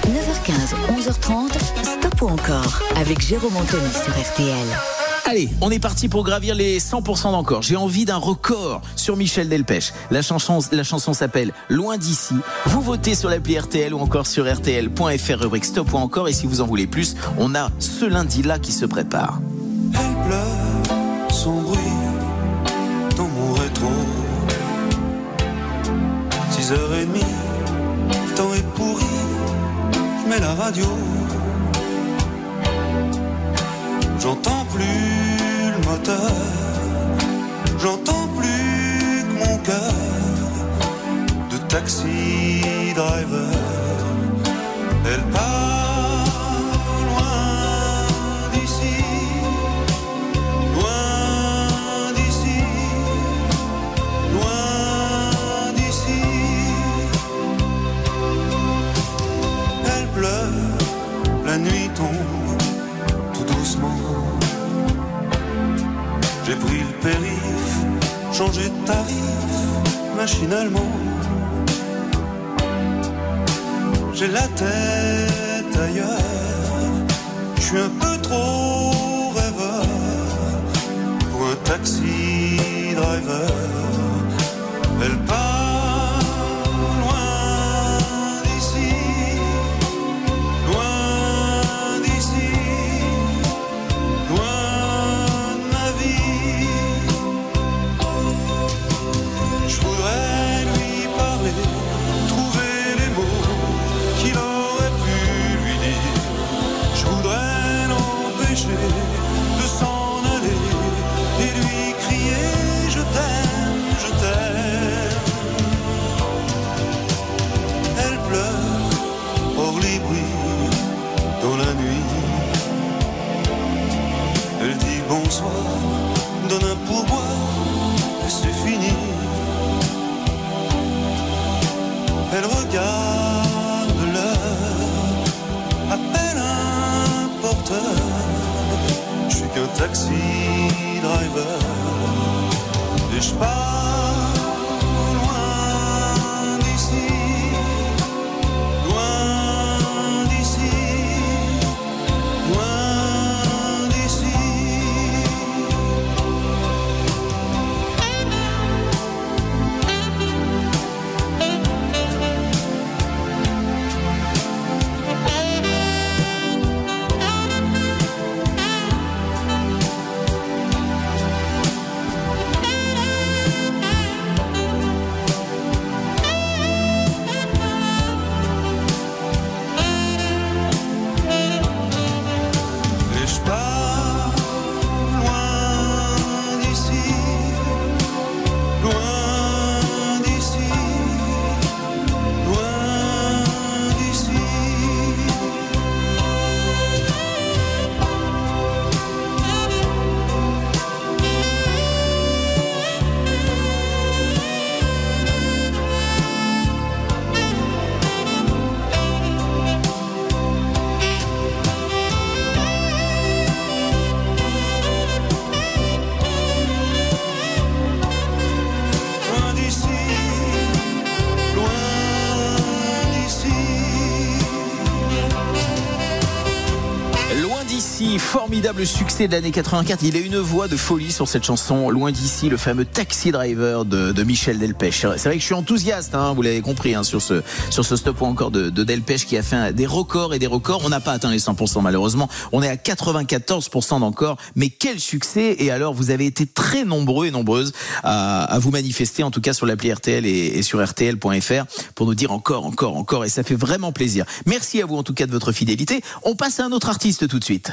9h15, 11h30, stop ou encore avec Jérôme Anthony sur RTL. Allez, on est parti pour gravir les 100% d'encore. J'ai envie d'un record sur Michel Delpech. La chanson, la chanson s'appelle Loin d'ici. Vous votez sur l'appli RTL ou encore sur RTL.fr rubrique stop ou encore. Et si vous en voulez plus, on a ce lundi-là qui se prépare. Elle pleure son bruit dans mon rétro. 6h30, le temps est pourri, je mets la radio. J'entends plus J'entends plus que mon cœur de taxi driver. Elle part loin d'ici, loin d'ici, loin d'ici. Elle pleure la nuit. J'ai pris le périph, changé de tarif, machinalement. J'ai la tête ailleurs, je suis un peu trop rêveur pour un taxi driver. Je suis qu'un formidable succès de l'année 84. Il a une voix de folie sur cette chanson. Loin d'ici, le fameux Taxi Driver de, Michel Delpech. C'est vrai que je suis enthousiaste, hein, vous l'avez compris, hein, sur ce sur ce stop ou encore de, de Delpech qui a fait des records et des records. On n'a pas atteint les 100% malheureusement. On est à 94% d'encore. Mais quel succès Et alors, vous avez été très nombreux et nombreuses à, vous manifester, en tout cas sur l'appli RTL et sur RTL.fr pour nous dire encore, encore, encore. Et ça fait vraiment plaisir. Merci à vous en tout cas de votre fidélité. On passe à un autre artiste tout de suite.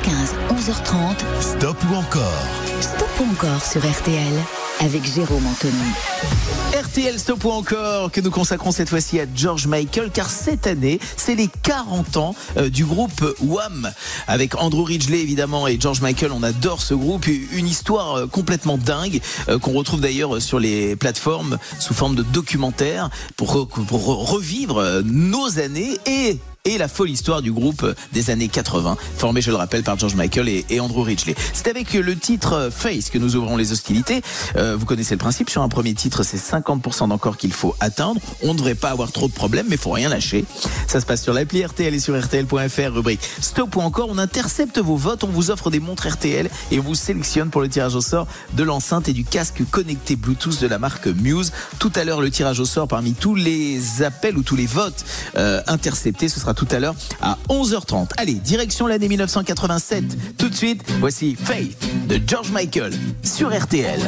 9h15, 11h30. Stop ou encore Stop encore sur RTL avec Jérôme Anthony. RTL Stop encore que nous consacrons cette fois-ci à George Michael car cette année c'est les 40 ans euh, du groupe Wham avec Andrew Ridgely évidemment et George Michael on adore ce groupe une histoire euh, complètement dingue euh, qu'on retrouve d'ailleurs sur les plateformes sous forme de documentaire pour, re- pour re- revivre nos années et et la folle histoire du groupe des années 80, formé, je le rappelle, par George Michael et Andrew Ridgely. C'est avec le titre Face que nous ouvrons les hostilités. Euh, vous connaissez le principe, sur un premier titre, c'est 50% d'encore qu'il faut atteindre. On ne devrait pas avoir trop de problèmes, mais faut rien lâcher. Ça se passe sur l'appli RTL et sur RTL.fr, rubrique Stop ou encore. On intercepte vos votes, on vous offre des montres RTL et on vous sélectionne pour le tirage au sort de l'enceinte et du casque connecté Bluetooth de la marque Muse. Tout à l'heure, le tirage au sort parmi tous les appels ou tous les votes euh, interceptés, ce sera tout à l'heure à 11h30. Allez, direction l'année 1987. Tout de suite, voici Faith de George Michael sur RTL.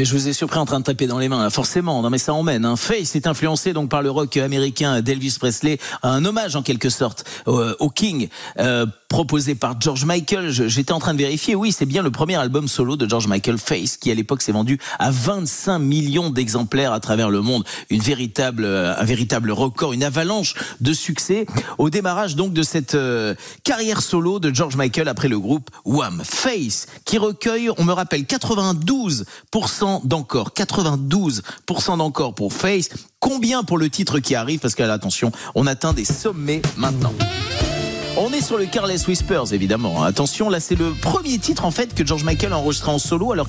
Mais je vous ai surpris en train de taper dans les mains, là, forcément. Non, mais ça emmène. Hein. Face est influencé donc par le rock américain d'Elvis Presley, un hommage en quelque sorte au, au King, euh, proposé par George Michael. J'étais en train de vérifier. Oui, c'est bien le premier album solo de George Michael, Face, qui à l'époque s'est vendu à 25 millions d'exemplaires à travers le monde. Une véritable, euh, un véritable record, une avalanche de succès au démarrage donc de cette euh, carrière solo de George Michael après le groupe Wham. Face, qui recueille, on me rappelle, 92% d'encore, 92% d'encore pour Face. Combien pour le titre qui arrive? Parce que attention, on atteint des sommets maintenant. On est sur le Careless Whispers, évidemment. Attention, là, c'est le premier titre, en fait, que George Michael a enregistré en solo, alors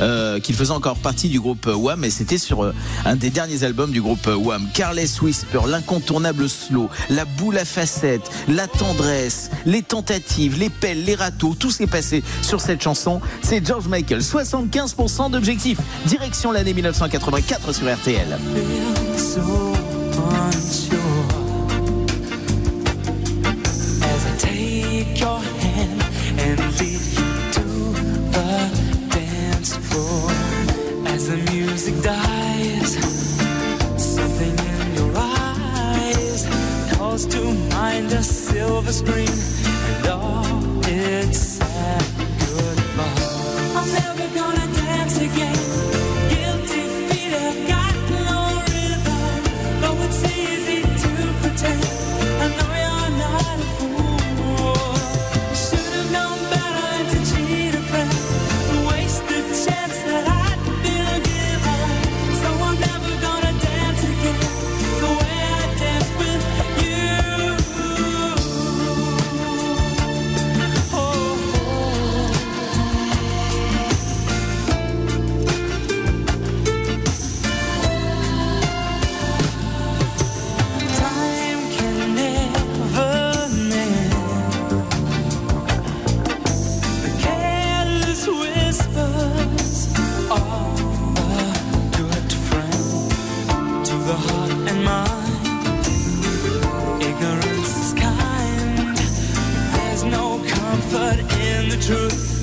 euh, qu'il faisait encore partie du groupe Wham, et c'était sur euh, un des derniers albums du groupe Wham. Careless Whisper, l'incontournable slow, la boule à facettes, la tendresse, les tentatives, les pelles, les râteaux, tout s'est passé sur cette chanson. C'est George Michael, 75% d'objectifs. Direction l'année 1984 sur RTL. Music dies, something in your eyes calls to mind a silver screen and all its sad goodbye. I'm never gonna dance again. the heart and mind. Ignorance is kind. There's no comfort in the truth.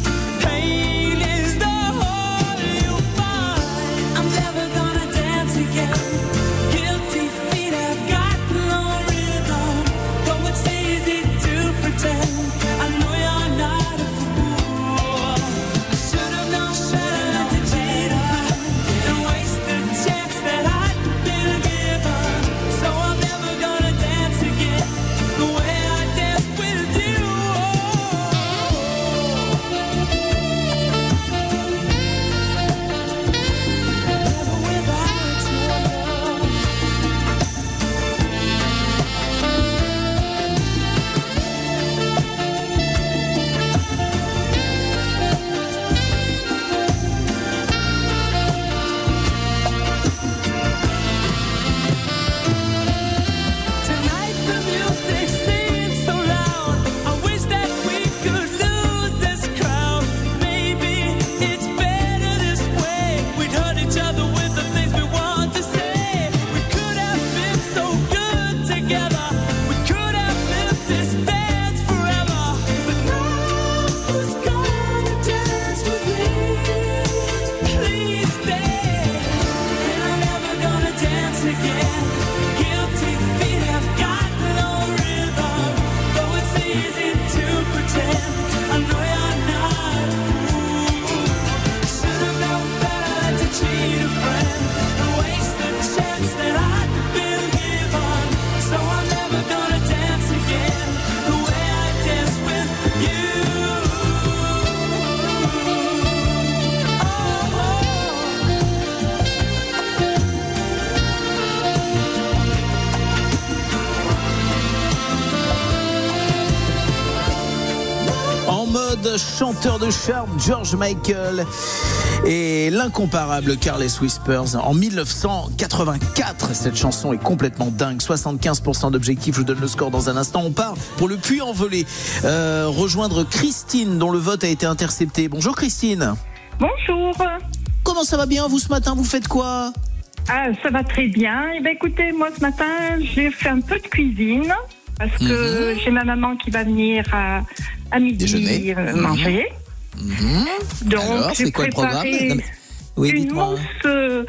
Chanteur de charme George Michael et l'incomparable Carles Whispers en 1984. Cette chanson est complètement dingue. 75% d'objectifs. Je vous donne le score dans un instant. On part pour le puits envolé. Euh, rejoindre Christine dont le vote a été intercepté. Bonjour Christine. Bonjour. Comment ça va bien vous ce matin? Vous faites quoi? Ah, ça va très bien. Eh ben, écoutez, moi ce matin, j'ai fait un peu de cuisine parce que j'ai ma maman qui va venir à, à midi Déjeuner. euh, manger. Donc, Alors, j'ai c'est quoi le programme préparé Non, mais- Oui, une dites-moi. mousse euh,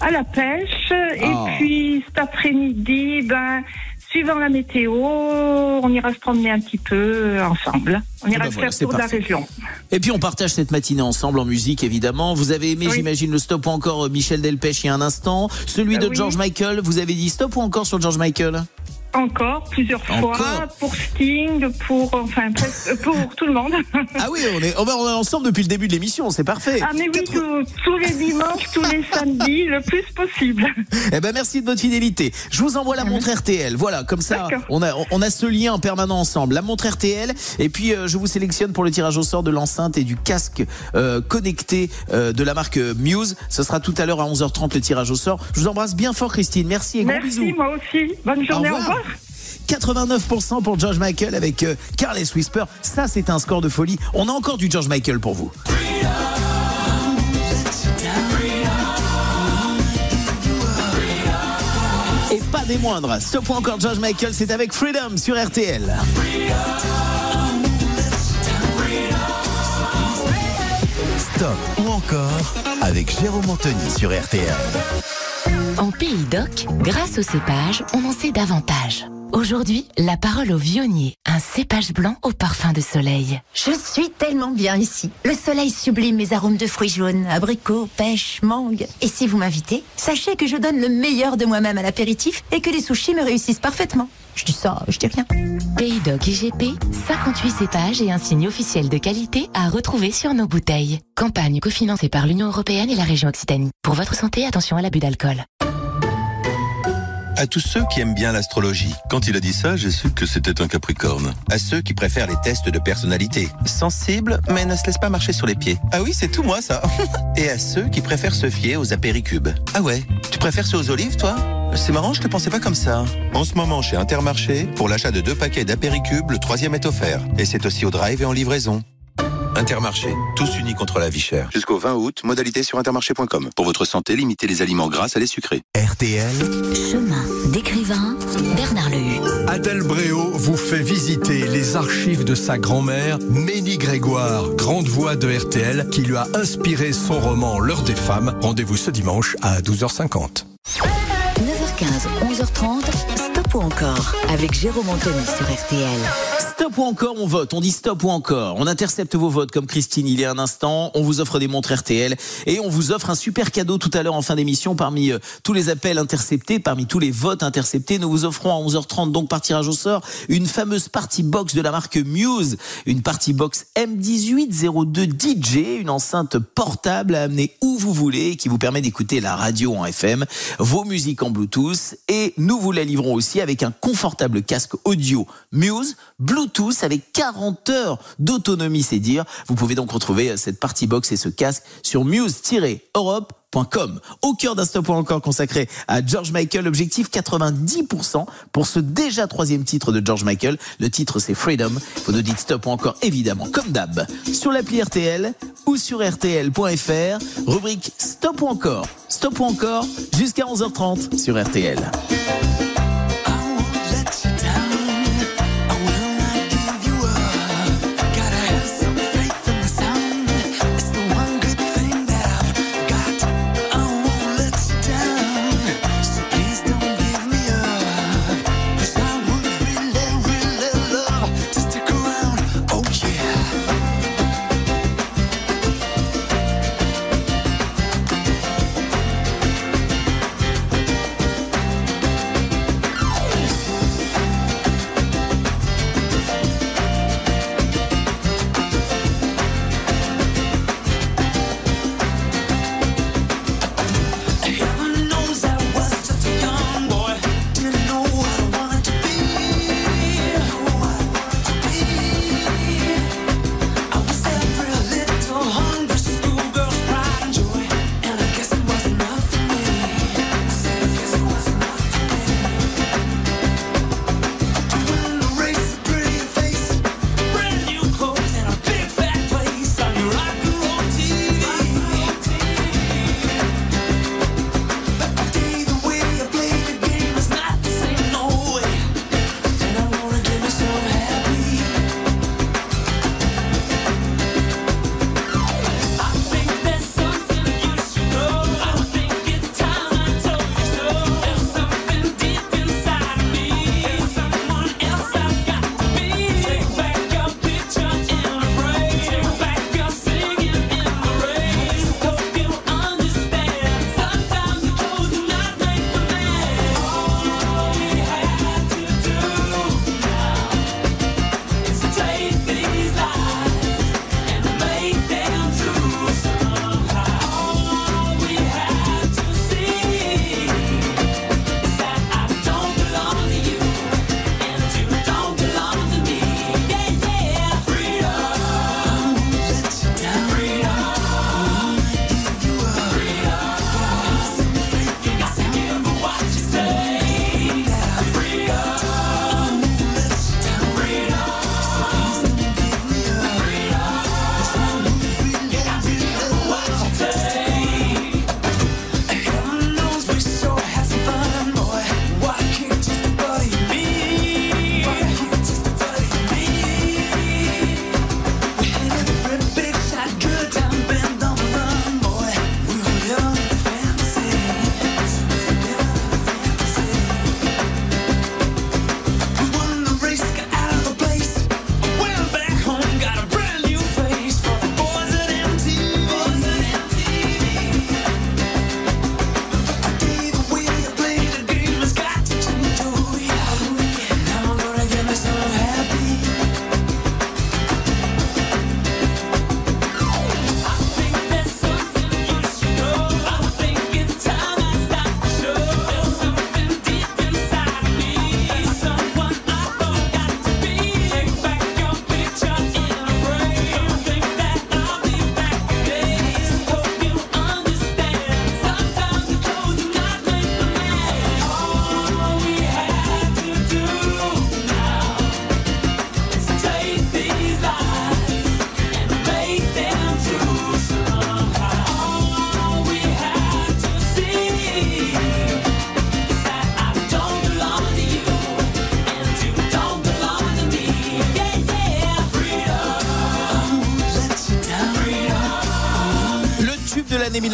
à la pêche. Ah. Et puis cet après-midi, ben, suivant la météo, on ira se promener un petit peu euh, ensemble. On ira ben se voilà, faire tour de la région. Et puis on partage cette matinée ensemble en musique évidemment. Vous avez aimé, Oui. j'imagine, le stop ou encore Michel Delpech il y a un instant. Celui de Euh, oui. George Michael, vous avez dit stop ou encore sur George Michael? Encore, plusieurs fois, Encore pour Sting, pour, enfin, presque- euh, pour tout le monde. Ah oui, on est, on est ensemble depuis le début de l'émission, c'est parfait. Ah mais oui, tous- tous les dimanches, tous les samedis, le plus possible. Eh ben merci de votre fidélité. Je vous envoie la montre RTL. Voilà, comme ça, on a on a ce lien en permanent ensemble. La montre RTL. Et puis euh, je vous sélectionne pour le tirage au sort de l'enceinte et du casque euh, connecté euh, de la marque euh, Muse. Ce sera tout à l'heure à 11h30 le tirage au sort. Je vous embrasse bien fort, Christine. Merci et gros Merci, bisous. moi aussi. Bonne journée, au revoir. 89% pour George Michael avec euh, Carles Whisper. Ça, c'est un score de folie. On a encore du George Michael pour vous. Et pas des moindres. Stop ou encore George Michael, c'est avec Freedom sur RTL. Stop ou encore avec Jérôme Anthony sur RTL. En Pays d'Oc, grâce au cépage, on en sait davantage. Aujourd'hui, la parole au vionnier, un cépage blanc au parfum de soleil. Je suis tellement bien ici. Le soleil sublime mes arômes de fruits jaunes, abricots, pêche, mangue. Et si vous m'invitez, sachez que je donne le meilleur de moi-même à l'apéritif et que les sushis me réussissent parfaitement. Je dis ça, je dis rien. Pays d'Oc IGP, 58 cépages et un signe officiel de qualité à retrouver sur nos bouteilles. Campagne cofinancée par l'Union Européenne et la région Occitanie. Pour votre santé, attention à l'abus d'alcool. À tous ceux qui aiment bien l'astrologie. Quand il a dit ça, j'ai su que c'était un capricorne. À ceux qui préfèrent les tests de personnalité. Sensibles, mais ne se laissent pas marcher sur les pieds. Ah oui, c'est tout moi ça. Et à ceux qui préfèrent se fier aux apéricubes. Ah ouais, tu préfères ceux aux olives toi? C'est marrant, je te pensais pas comme ça. En ce moment, chez Intermarché, pour l'achat de deux paquets d'apéricubes, le troisième est offert. Et c'est aussi au drive et en livraison. Intermarché, tous unis contre la vie chère. Jusqu'au 20 août, modalité sur intermarché.com. Pour votre santé, limitez les aliments gras à les sucrés. RTL. Chemin d'écrivain, Bernard Lehu. Adèle Bréau vous fait visiter les archives de sa grand-mère, Ménie Grégoire, grande voix de RTL, qui lui a inspiré son roman L'heure des femmes. Rendez-vous ce dimanche à 12h50. 9h15, 11h30, ou encore avec Jérôme Anthony sur RTL. Stop ou encore, on vote. On dit stop ou encore. On intercepte vos votes comme Christine il y a un instant. On vous offre des montres RTL et on vous offre un super cadeau tout à l'heure en fin d'émission parmi euh, tous les appels interceptés, parmi tous les votes interceptés. Nous vous offrons à 11h30 donc par tirage au sort une fameuse party box de la marque Muse, une party box M1802 DJ, une enceinte portable à amener où vous voulez qui vous permet d'écouter la radio en FM, vos musiques en Bluetooth et nous vous la livrons aussi avec un confortable casque audio Muse Bluetooth avec 40 heures d'autonomie, c'est dire. Vous pouvez donc retrouver cette party box et ce casque sur muse-europe.com. Au cœur d'un stop encore consacré à George Michael, objectif 90% pour ce déjà troisième titre de George Michael. Le titre c'est Freedom. Vous nous dites stop encore évidemment comme d'hab sur l'appli RTL ou sur rtl.fr. Rubrique stop ou encore. Stop ou encore jusqu'à 11h30 sur RTL.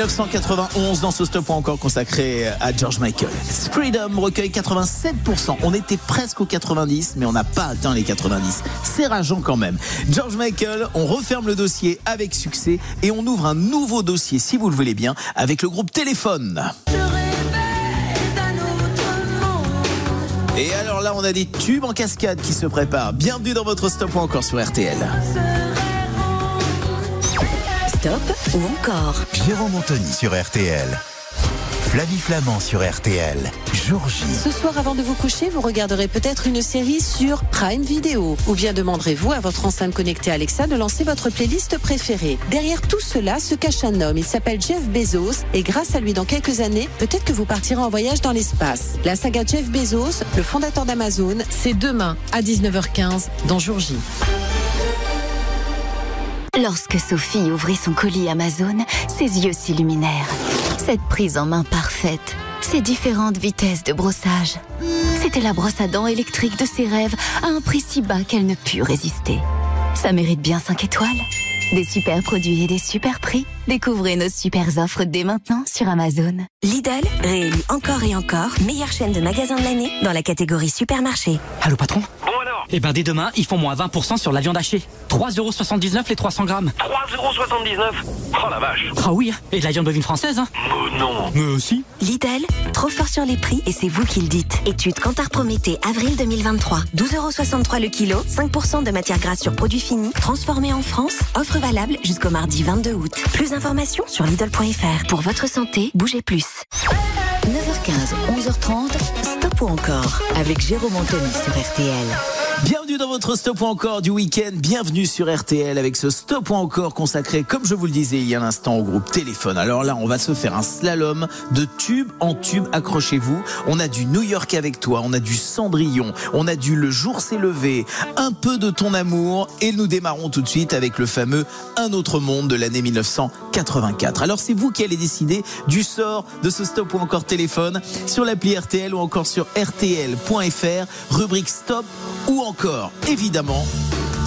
1991 dans ce stop encore consacré à George Michael. Freedom recueille 87%. On était presque aux 90, mais on n'a pas atteint les 90. C'est rageant quand même. George Michael, on referme le dossier avec succès et on ouvre un nouveau dossier, si vous le voulez bien, avec le groupe Téléphone. Et alors là, on a des tubes en cascade qui se préparent. Bienvenue dans votre stop encore sur RTL. Stop ou encore Jérôme Anthony sur RTL. Flavie Flamand sur RTL. Jour J. Ce soir, avant de vous coucher, vous regarderez peut-être une série sur Prime Video. Ou bien demanderez-vous à votre enceinte connectée Alexa de lancer votre playlist préférée. Derrière tout cela se cache un homme. Il s'appelle Jeff Bezos. Et grâce à lui, dans quelques années, peut-être que vous partirez en voyage dans l'espace. La saga Jeff Bezos, le fondateur d'Amazon, c'est demain à 19h15 dans Jour J. Lorsque Sophie ouvrit son colis Amazon, ses yeux s'illuminèrent. Cette prise en main parfaite, ces différentes vitesses de brossage. C'était la brosse à dents électrique de ses rêves à un prix si bas qu'elle ne put résister. Ça mérite bien 5 étoiles. Des super produits et des super prix. Découvrez nos super offres dès maintenant sur Amazon. Lidl, réélu encore et encore, meilleure chaîne de magasins de l'année dans la catégorie supermarché. Allô patron? Alors Eh ben dès demain, ils font moins 20% sur la viande hachée. 3,79€ les 300 grammes. 3,79€ Oh la vache Ah oui, et de la viande bovine française hein Oh non Mais aussi Lidl, trop fort sur les prix et c'est vous qui le dites. Étude Kantar Prométhée, avril 2023. 12,63€ le kilo, 5% de matière grasse sur produits finis, transformés en France. Offre valable jusqu'au mardi 22 août. Plus d'informations sur Lidl.fr. Pour votre santé, bougez plus. 9h15, 11h30, ou encore avec Jérôme Anthony sur RTL. Bienvenue dans votre stop ou encore du week-end. Bienvenue sur RTL avec ce stop ou encore consacré, comme je vous le disais il y a un instant, au groupe Téléphone. Alors là, on va se faire un slalom de tube en tube. Accrochez-vous. On a du New York avec toi, on a du Cendrillon, on a du Le jour s'est levé, un peu de ton amour et nous démarrons tout de suite avec le fameux Un autre monde de l'année 1984. Alors c'est vous qui allez décider du sort de ce stop ou encore téléphone sur l'appli RTL ou encore sur rtl.fr, rubrique stop ou encore évidemment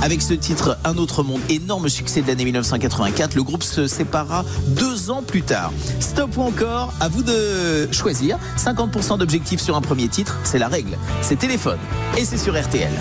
avec ce titre Un autre monde, énorme succès de l'année 1984, le groupe se séparera deux ans plus tard. Stop ou encore, à vous de choisir. 50% d'objectifs sur un premier titre, c'est la règle. C'est téléphone et c'est sur RTL.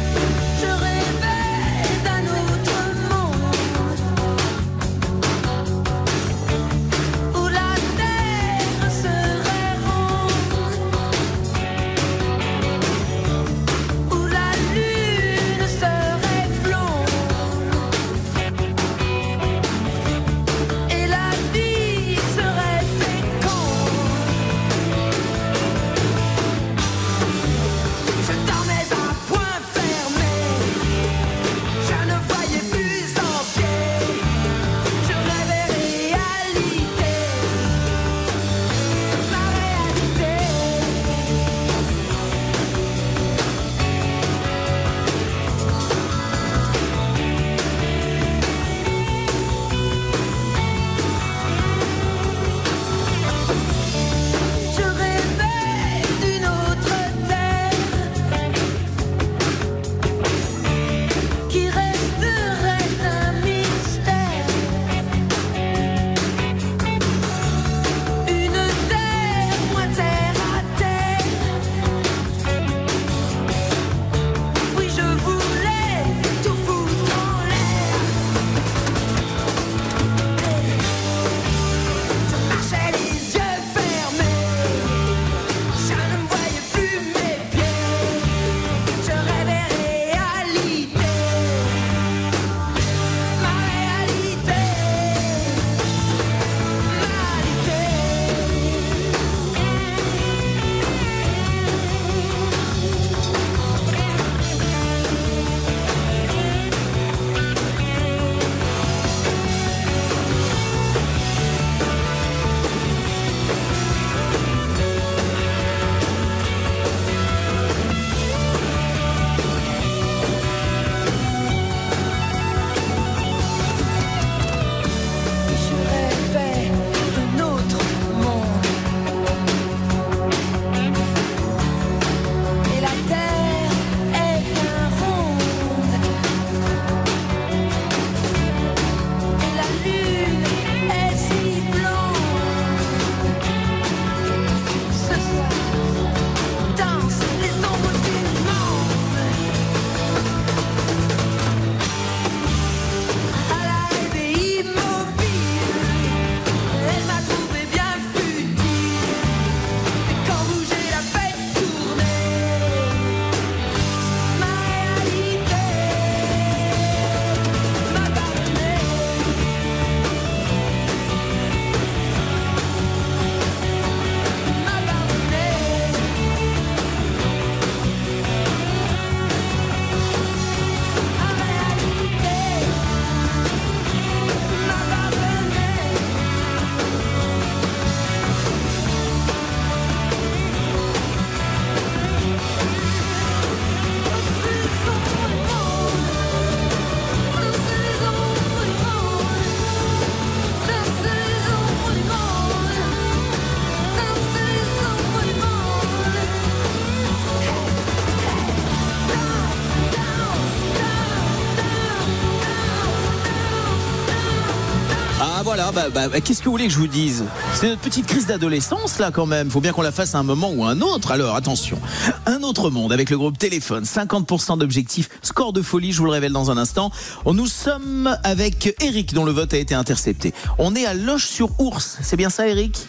Ah bah, bah, bah, qu'est-ce que vous voulez que je vous dise? C'est notre petite crise d'adolescence là quand même. Faut bien qu'on la fasse à un moment ou à un autre. Alors attention, un autre monde avec le groupe Téléphone. 50% d'objectifs, score de folie. Je vous le révèle dans un instant. On nous sommes avec Eric dont le vote a été intercepté. On est à Loche-sur-Ours. C'est bien ça, Eric?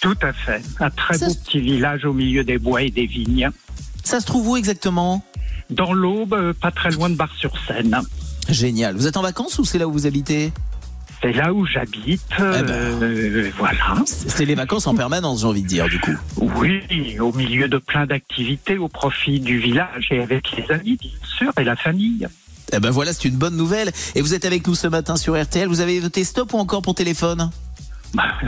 Tout à fait. Un très beau petit village au milieu des bois et des vignes. Ça se trouve où exactement? Dans l'Aube, euh, pas très loin de Bar-sur-Seine. Génial. Vous êtes en vacances ou c'est là où vous habitez? C'est là où j'habite. Eh ben. euh, voilà. C'est les vacances en permanence, j'ai envie de dire, du coup. Oui, au milieu de plein d'activités au profit du village et avec les amis, bien sûr, et la famille. Eh ben voilà, c'est une bonne nouvelle. Et vous êtes avec nous ce matin sur RTL. Vous avez voté stop ou encore pour téléphone?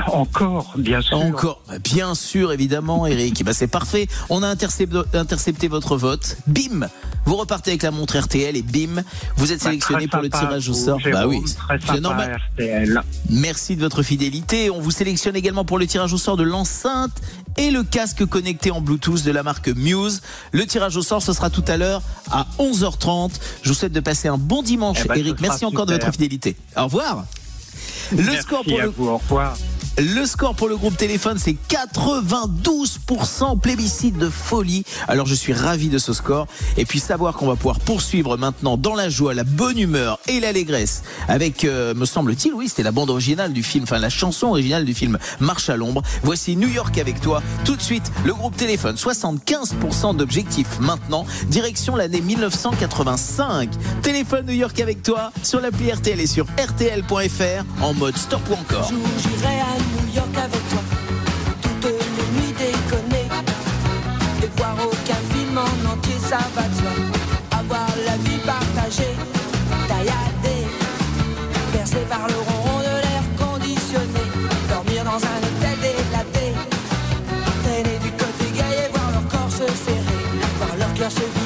Encore, bien sûr. Encore, Bah, bien sûr, évidemment, Eric. Bah, c'est parfait. On a intercepté, intercepté votre vote. Bim Vous repartez avec la montre RTL et bim, vous êtes Bah, sélectionné pour le tirage au sort. Bah oui, c'est normal. RTL. Merci de votre fidélité. On vous sélectionne également pour le tirage au sort de l'enceinte et le casque connecté en Bluetooth de la marque Muse. Le tirage au sort, ce sera tout à l'heure à 11h30. Je vous souhaite de passer un bon dimanche, Eh ben, Eric. Merci encore de votre fidélité. Au revoir. Le Merci score pour à le vous, au revoir. Le score pour le groupe téléphone, c'est 92% plébiscite de folie. Alors je suis ravi de ce score. Et puis savoir qu'on va pouvoir poursuivre maintenant dans la joie, la bonne humeur et l'allégresse avec, euh, me semble-t-il, oui, c'était la bande originale du film, enfin la chanson originale du film Marche à l'ombre. Voici New York avec toi. Tout de suite, le groupe téléphone, 75% d'objectifs maintenant. Direction l'année 1985. Téléphone New York avec toi sur l'appli RTL et sur RTL.fr en mode stop ou encore. New York avec toi. Toutes les nuits déconner Et voir aucun film en entier ça de soi. Avoir la vie partagée. Tailladée Bercée par le ronron de l'air conditionné. Dormir dans un hôtel délaté. Traîner du côté gay voir leur corps se serrer. Voir leur cœur se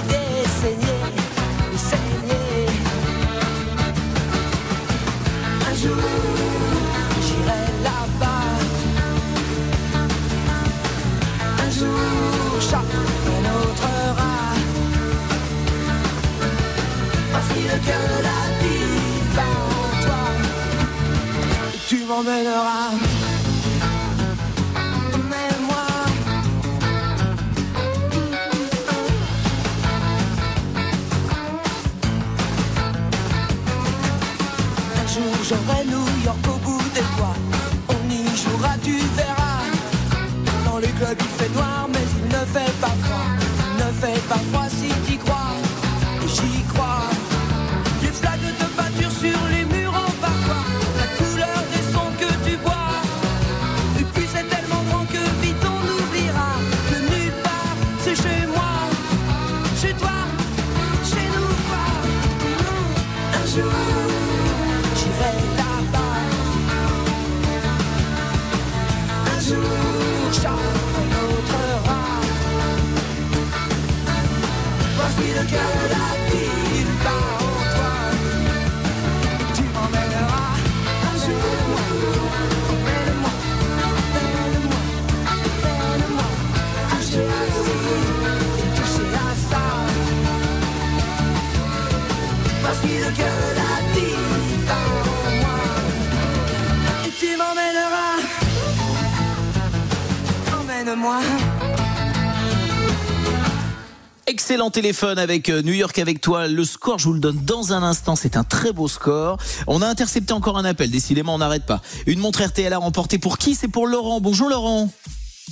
Excellent téléphone avec euh, New York avec toi. Le score, je vous le donne dans un instant. C'est un très beau score. On a intercepté encore un appel. Décidément, on n'arrête pas. Une montre RTL à remporter pour qui? C'est pour Laurent. Bonjour Laurent.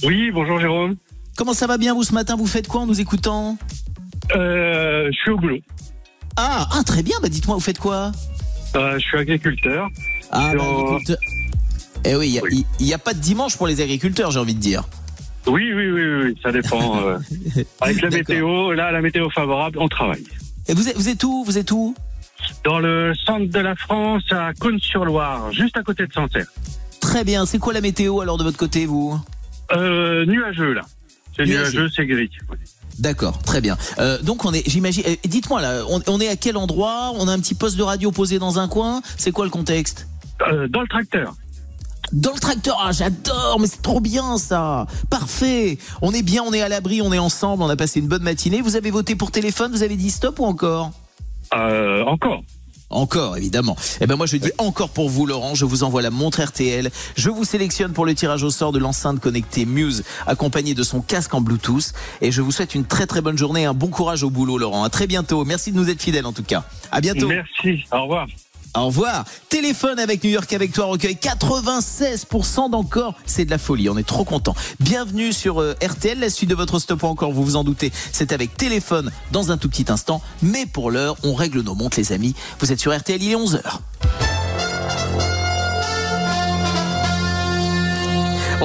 Oui, bonjour Jérôme. Comment ça va bien vous ce matin? Vous faites quoi en nous écoutant? Euh, je suis au boulot. ah, ah, très bien. Bah dites-moi, vous faites quoi? Euh, je suis agriculteur. Ah, bah, agriculteur. Eh oui, il n'y a, pas de dimanche pour les agriculteurs, j'ai envie de dire. Oui, oui, oui, oui, ça dépend. euh, avec la météo, là, la météo favorable, on travaille. Et vous êtes, vous êtes où Vous êtes où? Dans le centre de la France, à Cône-sur-Loire, juste à côté de Sancerre. Très bien. C'est quoi la météo alors de votre côté, vous? Euh, nuageux, là. C'est Nuageux. nuageux, c'est gris. D'accord, très bien. Euh, donc on est, j'imagine. euh, Dites-moi là, on, on est à quel endroit? On a un petit poste de radio posé dans un coin? C'est quoi le contexte? Euh, Dans le tracteur. Dans le tracteur, ah j'adore, mais c'est trop bien ça. Parfait. On est bien, on est à l'abri, on est ensemble, on a passé une bonne matinée. Vous avez voté pour téléphone, vous avez dit stop ou encore? Euh, encore. Encore, évidemment. Eh ben moi je dis encore pour vous Laurent, je vous envoie la montre RTL. Je vous sélectionne pour le tirage au sort de l'enceinte connectée Muse accompagnée de son casque en Bluetooth et je vous souhaite une très très bonne journée, un bon courage au boulot Laurent. À très bientôt. Merci de nous être fidèles en tout cas. À bientôt. Merci. Au revoir. Au revoir. Téléphone avec New York avec toi recueil 96% d'encore. C'est de la folie. On est trop content. Bienvenue sur euh, RTL. La suite de votre stop encore, vous vous en doutez, c'est avec téléphone dans un tout petit instant. Mais pour l'heure, on règle nos montres les amis. Vous êtes sur RTL, il est 11h.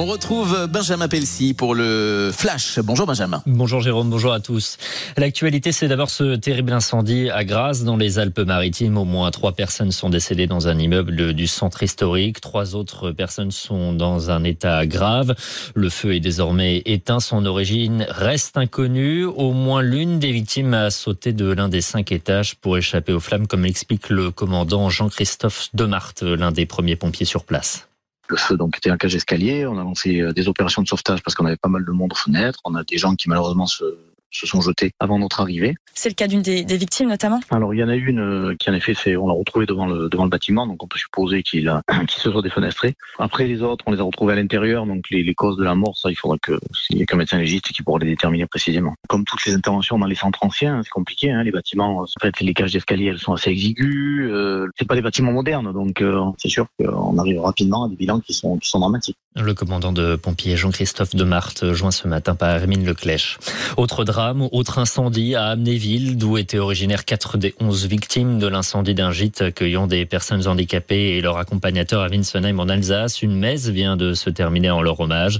On retrouve Benjamin Pelsi pour le Flash. Bonjour Benjamin. Bonjour Jérôme, bonjour à tous. L'actualité, c'est d'abord ce terrible incendie à Grasse, dans les Alpes-Maritimes. Au moins trois personnes sont décédées dans un immeuble du centre historique. Trois autres personnes sont dans un état grave. Le feu est désormais éteint. Son origine reste inconnue. Au moins l'une des victimes a sauté de l'un des cinq étages pour échapper aux flammes, comme l'explique le commandant Jean-Christophe Demarthe, l'un des premiers pompiers sur place. Le feu donc était un cage escalier. On a lancé euh, des opérations de sauvetage parce qu'on avait pas mal de monde aux fenêtres. On a des gens qui malheureusement se, se sont jetés avant notre arrivée. C'est le cas d'une des, des victimes notamment Alors il y en a une euh, qui en effet c'est on l'a retrouvée devant le devant le bâtiment donc on peut supposer qu'il a qu'il se soit défenestré. Après les autres on les a retrouvés à l'intérieur donc les, les causes de la mort ça il faudra que s'il y a qu'un médecin légiste qui pourra les déterminer précisément. Comme toutes les interventions dans les centres anciens c'est compliqué hein, les bâtiments en fait les cages d'escalier elles sont assez exiguës euh, c'est pas des bâtiments modernes donc euh, c'est sûr qu'on arrive rapidement à des bilans qui sont qui sont dramatiques. Le commandant de pompiers Jean-Christophe Demarthe, joint ce matin par Hermine Leclèche. Autre drame, autre incendie à Amnéville, d'où étaient originaires quatre des onze victimes de l'incendie d'un gîte accueillant des personnes handicapées et leur accompagnateur à Winsenheim en Alsace. Une messe vient de se terminer en leur hommage.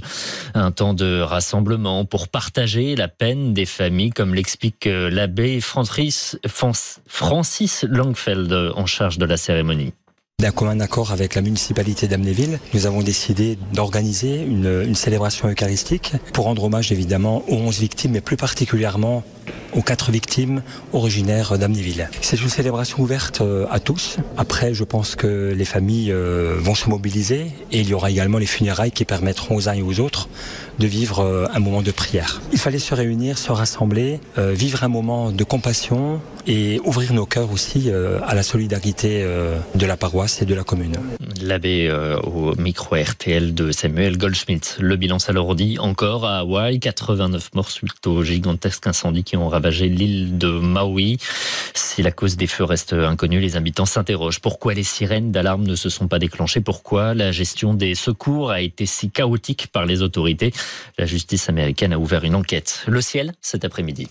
Un temps de rassemblement pour partager la peine des familles, comme l'explique l'abbé Francis, Francis Langfeld en charge de la cérémonie. D'un commun accord avec la municipalité d'Amnéville, nous avons décidé d'organiser une, une, célébration eucharistique pour rendre hommage évidemment aux 11 victimes, mais plus particulièrement aux quatre victimes originaires d'Amnéville. C'est une célébration ouverte euh, à tous. Après, je pense que les familles euh, vont se mobiliser et il y aura également les funérailles qui permettront aux uns et aux autres de vivre euh, un moment de prière. Il fallait se réunir, se rassembler, vivre un moment de compassion et ouvrir nos cœurs aussi à la solidarité de la paroisse et de la commune. L'abbé au micro RTL de Samuel Goldschmidt. Le bilan s'alourdit encore à Hawaï. 89 morts suite au gigantesque incendie qui ont ravagé l'île de Maui. Si la cause des feux reste inconnue, les habitants s'interrogent. Pourquoi les sirènes d'alarme ne se sont pas déclenchées? Pourquoi la gestion des secours a été si chaotique par les autorités? La justice américaine a ouvert une enquête. Le ciel, cet après-midi.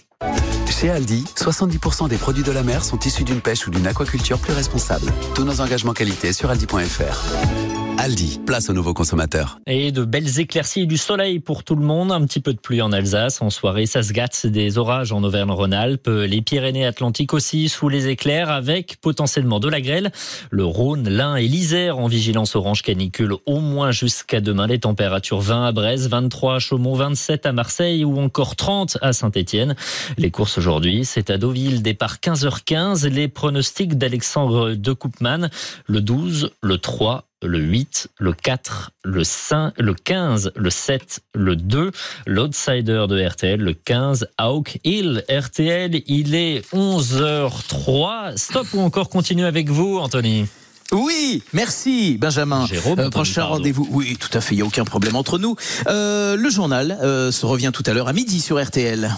Chez Aldi, 70% des produits de la mer sont issus d'une pêche ou d'une aquaculture plus responsable. Tous nos engagements qualité sur aldi.fr. Aldi, place aux nouveaux consommateurs. Et de belles éclaircies et du soleil pour tout le monde. Un petit peu de pluie en Alsace. En soirée, ça se gâte. Des orages en Auvergne-Rhône-Alpes. Les Pyrénées-Atlantiques aussi sous les éclairs avec potentiellement de la grêle. Le Rhône, l'Ain et l'Isère en vigilance orange canicule au moins jusqu'à demain. Les températures 20 à Brest, 23 à Chaumont, 27 à Marseille ou encore 30 à Saint-Etienne. Les courses aujourd'hui, c'est à Deauville. Départ 15h15. Les pronostics d'Alexandre de Koopman. Le 12, le 3, le 8, le 4, le 5, le 15, le 7, le 2, l'outsider de RTL, le 15, Hawk Hill. RTL, il est 11h03. Stop ou encore continue avec vous, Anthony? Oui, merci Benjamin. Jérôme, euh, prochain rendez-vous. Oui, tout à fait, il n'y a aucun problème entre nous. Euh, le journal euh, se revient tout à l'heure à midi sur RTL.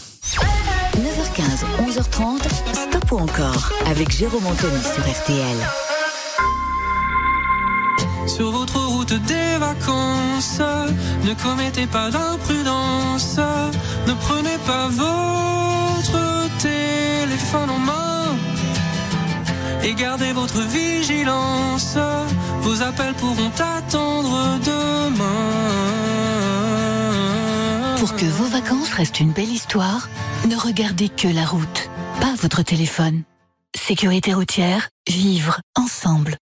9h15, 11h30, stop ou encore avec Jérôme Anthony sur RTL. Sur votre route des vacances, ne commettez pas d'imprudence, ne prenez pas votre téléphone en main et gardez votre vigilance. Vos appels pourront attendre demain. Pour que vos vacances restent une belle histoire, ne regardez que la route, pas votre téléphone. Sécurité routière, vivre ensemble.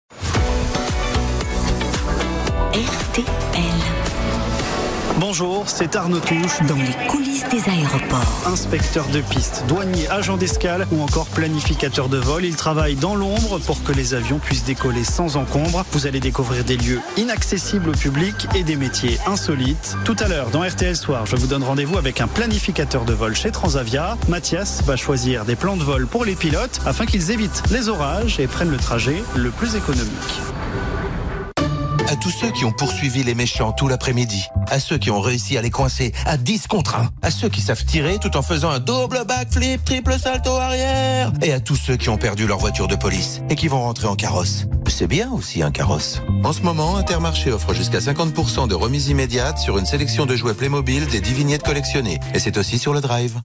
Bonjour, c'est Arnaud Touche. Dans les coulisses des aéroports. Inspecteur de piste, douanier, agent d'escale ou encore planificateur de vol, il travaille dans l'ombre pour que les avions puissent décoller sans encombre. Vous allez découvrir des lieux inaccessibles au public et des métiers insolites. Tout à l'heure, dans RTL Soir, je vous donne rendez-vous avec un planificateur de vol chez Transavia. Mathias va choisir des plans de vol pour les pilotes afin qu'ils évitent les orages et prennent le trajet le plus économique. À tous ceux qui ont poursuivi les méchants tout l'après-midi, à ceux qui ont réussi à les coincer à 10 contre 1, à ceux qui savent tirer tout en faisant un double backflip, triple salto arrière, et à tous ceux qui ont perdu leur voiture de police et qui vont rentrer en carrosse. C'est bien aussi un carrosse. En ce moment, Intermarché offre jusqu'à 50% de remise immédiate sur une sélection de jouets Playmobil des 10 vignettes collectionnées. Et c'est aussi sur le drive.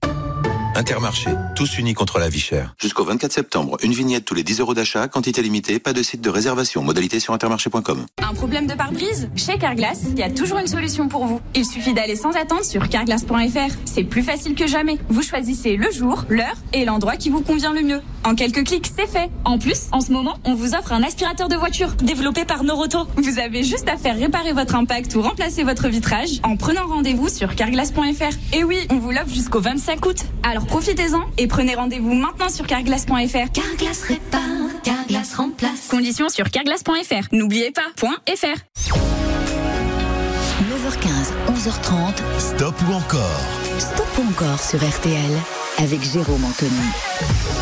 Intermarché, tous unis contre la vie chère. Jusqu'au 24 septembre, une vignette tous les 10 euros d'achat, quantité limitée, pas de site de réservation, modalité sur intermarché.com. Un problème de pare-brise? Chez Carglass, il y a toujours une solution pour vous. Il suffit d'aller sans attendre sur carglass.fr. C'est plus facile que jamais. Vous choisissez le jour, l'heure et l'endroit qui vous convient le mieux. En quelques clics, c'est fait. En plus, en ce moment, on vous offre un aspirateur de voiture développé par Noroto. Vous avez juste à faire réparer votre impact ou remplacer votre vitrage en prenant rendez-vous sur carglass.fr. Et oui, on vous l'offre jusqu'au 25 août. Alors profitez-en et prenez rendez-vous maintenant sur carglass.fr. Carglass répare, Carglass remplace. Conditions sur carglass.fr. N'oubliez pas, point .fr. 9h15, 11h30. Stop ou encore? Stop ou encore sur RTL avec Jérôme Anthony.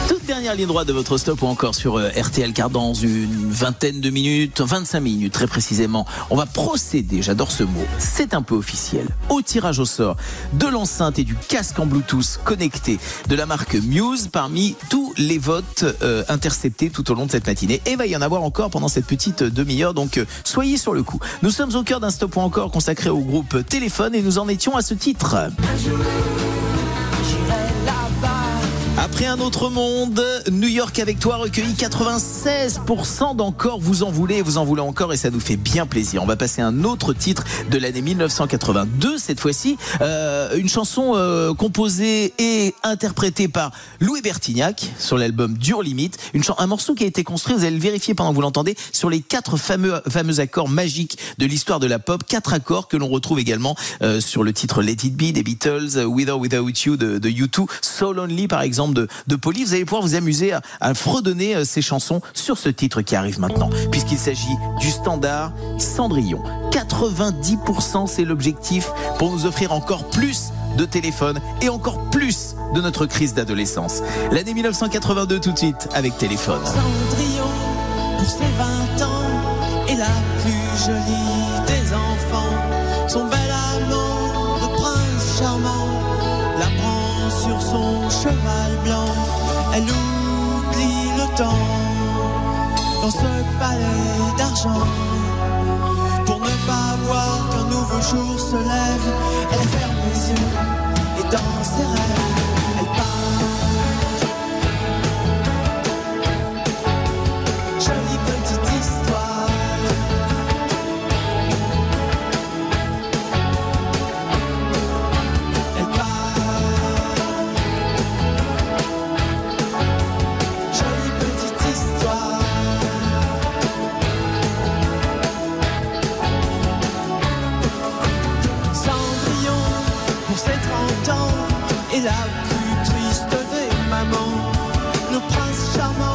Toute dernière ligne droite de votre stop ou encore sur euh, RTL car dans une vingtaine de minutes, 25 minutes très précisément, on va procéder, j'adore ce mot, c'est un peu officiel, au tirage au sort de l'enceinte et du casque en Bluetooth connecté de la marque Muse parmi tous les votes euh, interceptés tout au long de cette matinée. Et il va y en avoir encore pendant cette petite demi-heure, donc euh, soyez sur le coup. Nous sommes au cœur d'un stop ou encore consacré au groupe Téléphone et nous en étions à ce titre. Après un autre monde, New York avec toi recueillit 96% d'encore. Vous en voulez, vous en voulez encore et ça nous fait bien plaisir. On va passer à un autre titre de l'année 1982 cette fois-ci. Euh, une chanson euh, composée et interprétée par Louis Bertignac sur l'album Dur Limite. Une un morceau qui a été construit, vous allez le vérifier pendant que vous l'entendez, sur les quatre fameux, fameux accords magiques de l'histoire de la pop. Quatre accords que l'on retrouve également euh, sur le titre Let It Be des Beatles, With or Without You de, de U2, So Lonely par exemple de, de Police. Vous allez pouvoir vous amuser à, à fredonner euh, ces chansons sur ce titre qui arrive maintenant, puisqu'il s'agit du standard Cendrillon. 90% c'est l'objectif pour nous offrir encore plus de téléphones et encore plus de notre crise d'adolescence. L'année 1982 tout de suite avec téléphone. Cendrillon, pour ses 20 ans, est la plus jolie dans ce palais d'argent. Pour ne pas voir qu'un nouveau jour se lève, elle ferme les yeux et dans ses rêves, ses 30 ans, est la plus triste des mamans. Le prince charmant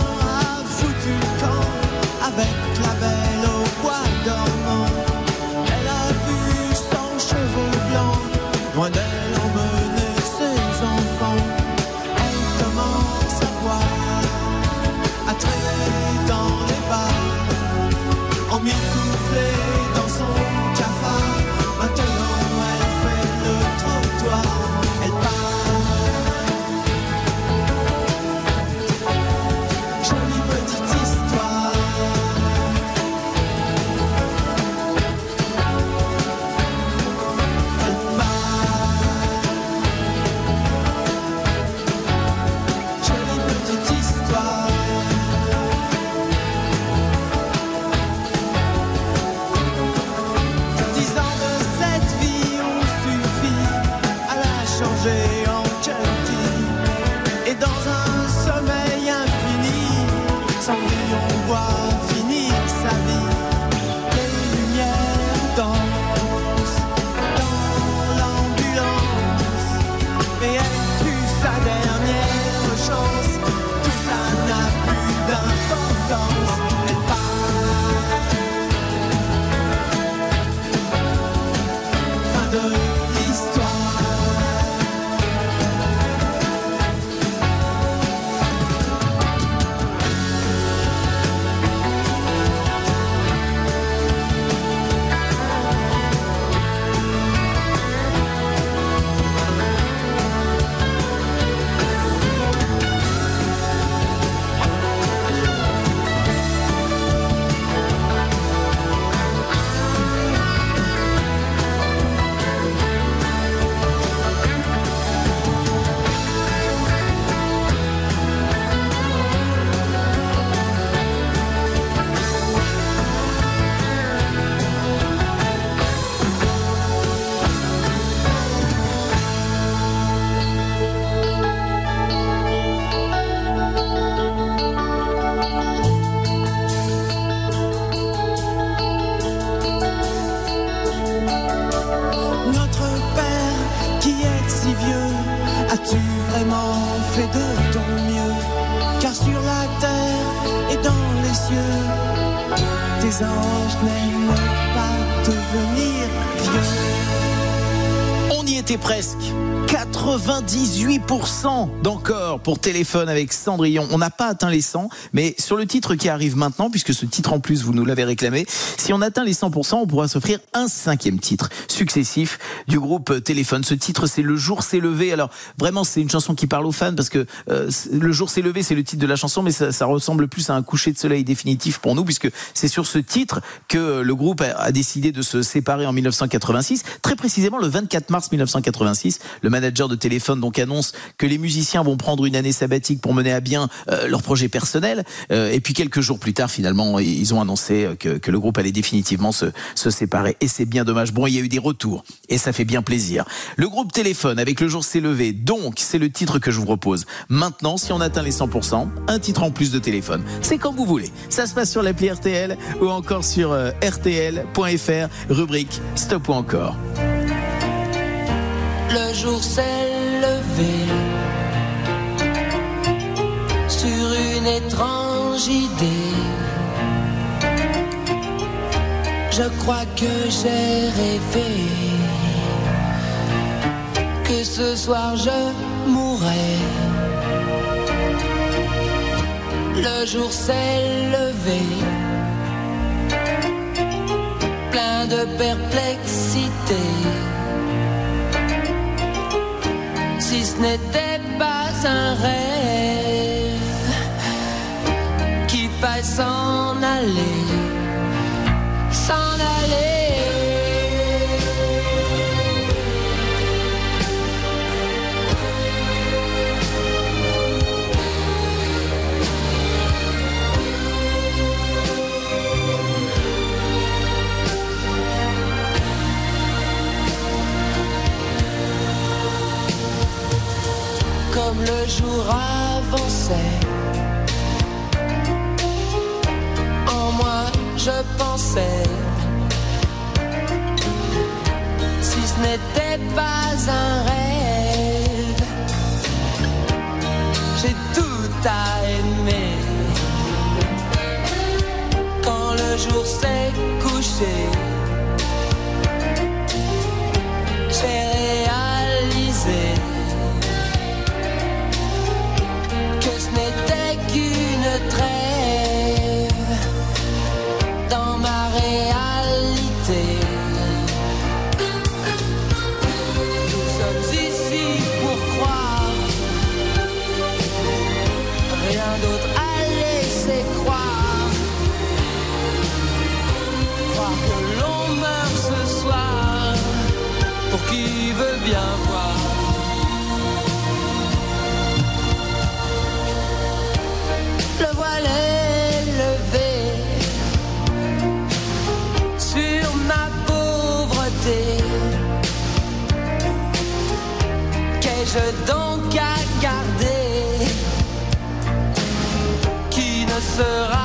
98% d'encore pour téléphone avec Cendrillon. On n'a pas atteint les 100, mais sur le titre qui arrive maintenant, puisque ce titre en plus vous nous l'avez réclamé, si on atteint les 100%, on pourra s'offrir un cinquième titre successif du groupe Téléphone. Ce titre, c'est Le jour s'est levé. Alors vraiment, c'est une chanson qui parle aux fans parce que euh, Le jour s'est levé, c'est le titre de la chanson, mais ça, ça ressemble plus à un coucher de soleil définitif pour nous, puisque c'est sur ce titre que le groupe a, décidé de se séparer en 1986, très précisément le 24 mars 1986. Le manager de téléphone donc annonce que les musiciens vont prendre une année sabbatique pour mener à bien euh, leur projet personnel. Euh, et puis quelques jours plus tard, finalement, ils ont annoncé euh, que, que le groupe allait définitivement se, se séparer. Et c'est bien dommage. Bon, il y a eu des retours fait bien plaisir. Le groupe téléphone avec le jour s'est levé. Donc, c'est le titre que je vous propose. Maintenant, si on atteint les 100%, un titre en plus de téléphone. C'est comme vous voulez. Ça se passe sur l'appli RTL ou encore sur euh, rtl.fr, rubrique Stop ou encore. Le jour s'est levé sur une étrange idée. Je crois que j'ai rêvé que ce soir je mourrais. Le jour s'est levé, plein de perplexité. si ce n'était pas un rêve qu'il faille s'en aller, Le jour avançait, en moi je pensais, si ce n'était pas un rêve, j'ai tout à aimer. Quand le jour s'est couché, sera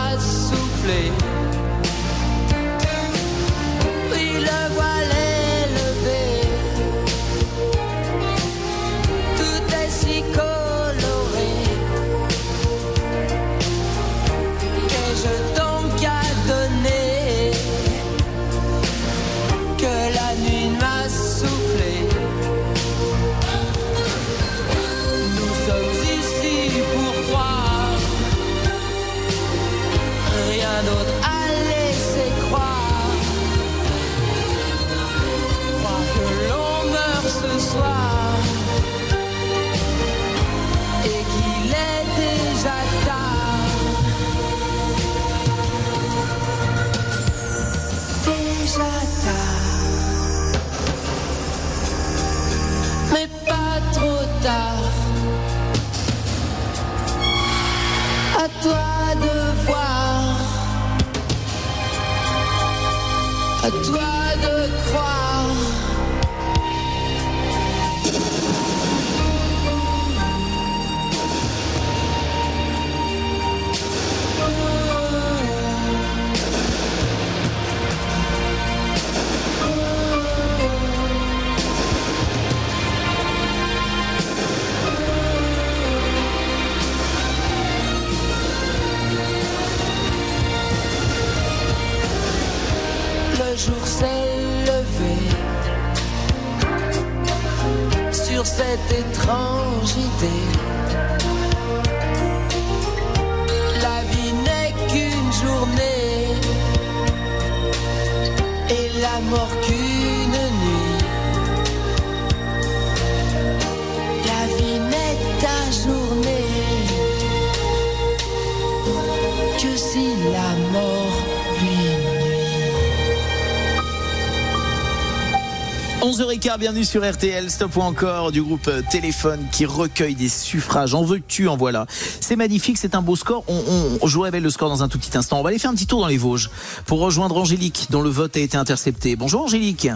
11h15, bienvenue sur RTL, stop ou encore du groupe euh, Téléphone qui recueille des suffrages. En veux-tu, en voilà. C'est magnifique, c'est un beau score. On, on- je vous révèle le score dans un tout petit instant. On va aller faire un petit tour dans les Vosges pour rejoindre Angélique dont le vote a été intercepté. Bonjour Angélique.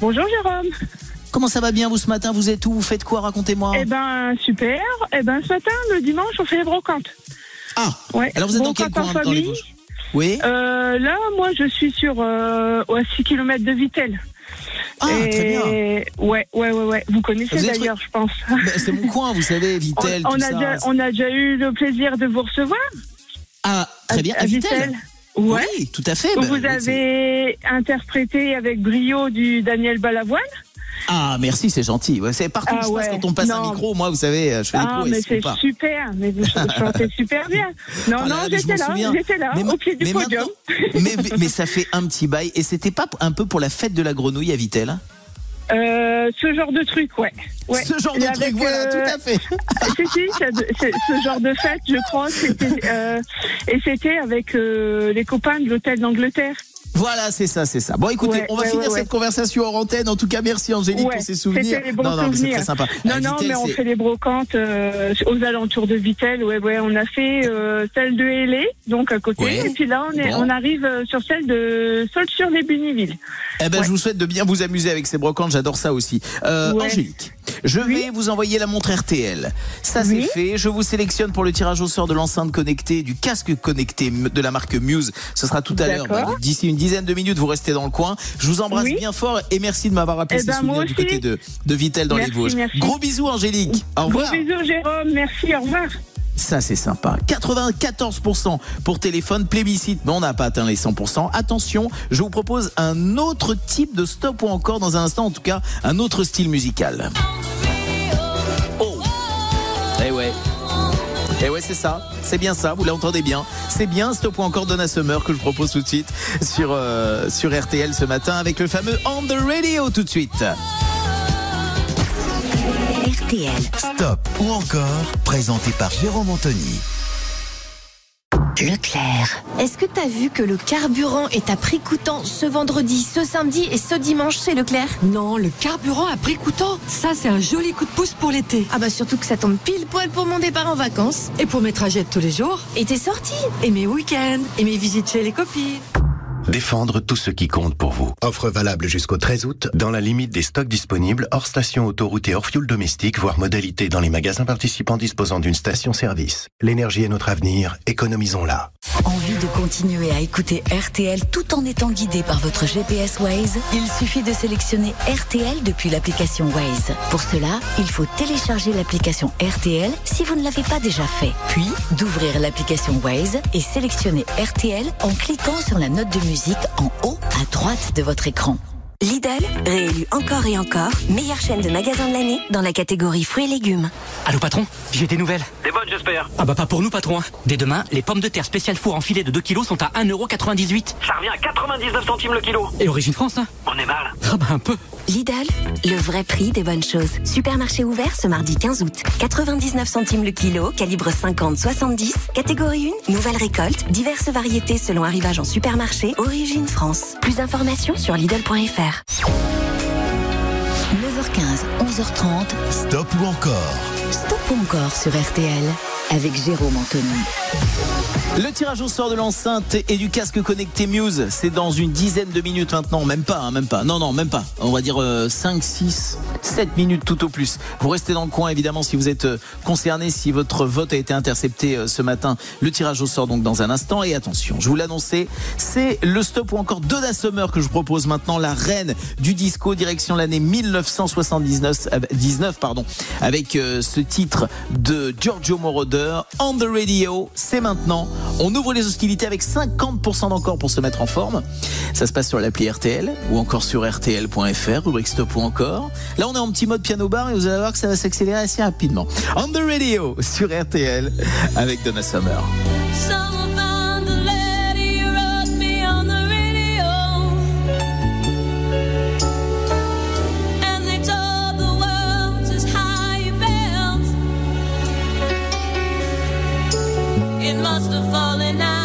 Bonjour Jérôme. Comment ça va bien vous ce matin? Vous êtes où? Vous faites quoi? Racontez-moi. Eh ben super. Eh ben ce matin, le dimanche, on fait les brocantes. Ah. Ouais. Alors vous êtes dans quel Brocantes en coin dans les. Vosges? Oui. Euh, là, moi, je suis sur euh, à 6 km de Vitel. Ah, Et- très bien. Ouais, ouais, ouais, ouais. Vous connaissez d'ailleurs, je pense. Ben, c'est mon coin, vous savez, Vitel, on, a ça. déjà, on a déjà eu le plaisir de vous recevoir. Ah, très bien, à Vitel. Ouais. Oui, tout à fait. Ben, vous c'est- avez interprété avec brio du Daniel Balavoine. Ah, merci, c'est gentil. Ouais, c'est partout où Ah je passe ouais, quand on passe un non. micro. Moi, vous savez, je fais des Ah, mais c'est super. Mais vous chantez super bien. Non, Ah non, j'étais là, j'étais là, Mais au pied du mais podium. mais, mais- ça fait un petit bail. Et c'était pas un peu pour la fête de la grenouille à Vitel Euh, ce genre de truc, ouais. ouais. Ce genre de truc, voilà, tout à fait. si, si, ça- c'est- ce genre de fête, je crois, c'était, euh, et c'était avec euh, les copains de l'hôtel d'Angleterre. Voilà, c'est ça, c'est ça. Bon, écoutez, Ouais, on va ouais, finir ouais, cette conversation en antenne. En tout cas, merci Angélique pour ces souvenirs. Les bons non, non, mais c'est très sympa. Non, non, mais on fait les brocantes euh, aux alentours de Vitel. Ouais, ouais, on a fait euh, celle de Hélé, donc à côté. Et puis là, on, est, Bon. on arrive euh, sur celle de Sault-sur-les-Buniville. Eh ben, je vous souhaite de bien vous amuser avec ces brocantes. J'adore ça aussi. Euh. Angélique, je vais vous envoyer la montre RTL. Ça, c'est fait. Je vous sélectionne pour le tirage au sort de l'enceinte connectée, du casque connecté de la marque Muse. Ce sera tout à l'heure. Bah, D'ici une dizaine de minutes, vous restez dans le coin. Je vous embrasse Oui. bien fort et merci de m'avoir rappelé Eh ces ben, souvenirs du côté de, de Vitel dans Merci, les Vosges. merci. Gros bisous, Angélique. Au revoir. Gros bisous, Jérôme. Merci, au revoir. Ça, c'est sympa. 94% pour téléphone, plébiscite, mais on n'a pas atteint les 100%. Attention, je vous propose un autre type de stop ou encore, dans un instant, en tout cas, un autre style musical. Oh Eh ouais. Eh ouais, c'est ça. C'est bien ça. Vous l'entendez bien. C'est bien Stop ou encore Donna Summer que je propose tout de suite sur, euh, sur RTL ce matin avec le fameux On the Radio tout de suite. RTL. Stop ou encore, présenté par Jérôme Anthony. Leclerc. Est-ce que t'as vu que le carburant est à prix coûtant ce vendredi, ce samedi et ce dimanche chez Leclerc? Non, le carburant à prix coûtant, ça c'est un joli coup de pouce pour l'été. Ah bah surtout que ça tombe pile poil pour mon départ en vacances. Et pour mes trajets de tous les jours. Et tes sorties Et mes week-ends. Et mes visites chez les copines. Défendre tout ce qui compte pour vous. Offre valable jusqu'au 13 août, dans la limite des stocks disponibles, hors station autoroute et hors fuel domestique, voire modalité dans les magasins participants disposant d'une station-service. L'énergie est notre avenir, économisons-la. Envie de continuer à écouter RTL tout en étant guidé par votre GPS Waze? Il suffit de sélectionner RTL depuis l'application Waze. Pour cela, il faut télécharger l'application RTL si vous ne l'avez pas déjà fait. Puis, d'ouvrir l'application Waze et sélectionner RTL en cliquant sur la note de musique en haut à droite de votre écran. Lidl, réélu encore et encore, meilleure chaîne de magasins de l'année dans la catégorie fruits et légumes. Allô patron, j'ai des nouvelles. Des bonnes, j'espère. Ah bah pas pour nous patron. hein. Dès demain, les pommes de terre spécial four en filet de 2 kilos sont à 1,98€. Ça revient à 99 centimes le kilo. Et origine France, hein On est mal. Ah bah un peu. Lidl, le vrai prix des bonnes choses. Supermarché ouvert ce mardi 15 août. 99 centimes le kilo, calibre 50-70. Catégorie 1, nouvelle récolte, diverses variétés selon arrivage en supermarché, origine France. Plus d'informations sur Lidl.fr. 9h15, 11h30. Stop ou encore Stop ou encore sur RTL avec Jérôme Anthony. Le tirage au sort de l'enceinte et du casque connecté Muse, c'est dans une dizaine de minutes maintenant, même pas, hein, même pas. Non, non, même pas. On va dire euh, 5, 6, 7 minutes tout au plus. Vous restez dans le coin évidemment si vous êtes euh, concerné, si votre vote a été intercepté euh, ce matin. Le tirage au sort donc dans un instant. Et attention, je vous l'annonçais, c'est le stop ou encore Donna Summer que je vous propose maintenant, la reine du disco, direction l'année 1979, euh, 19, pardon, avec euh, ce titre de Giorgio Moroder. On the radio. C'est maintenant. On ouvre les hostilités avec 50% d'encore pour se mettre en forme. Ça se passe sur l'appli RTL ou encore sur RTL.fr, rubrique stop ou encore. Là, on est en petit mode piano bar et vous allez voir que ça va s'accélérer assez rapidement. On the radio sur RTL avec Donna Summer. Must have fallen out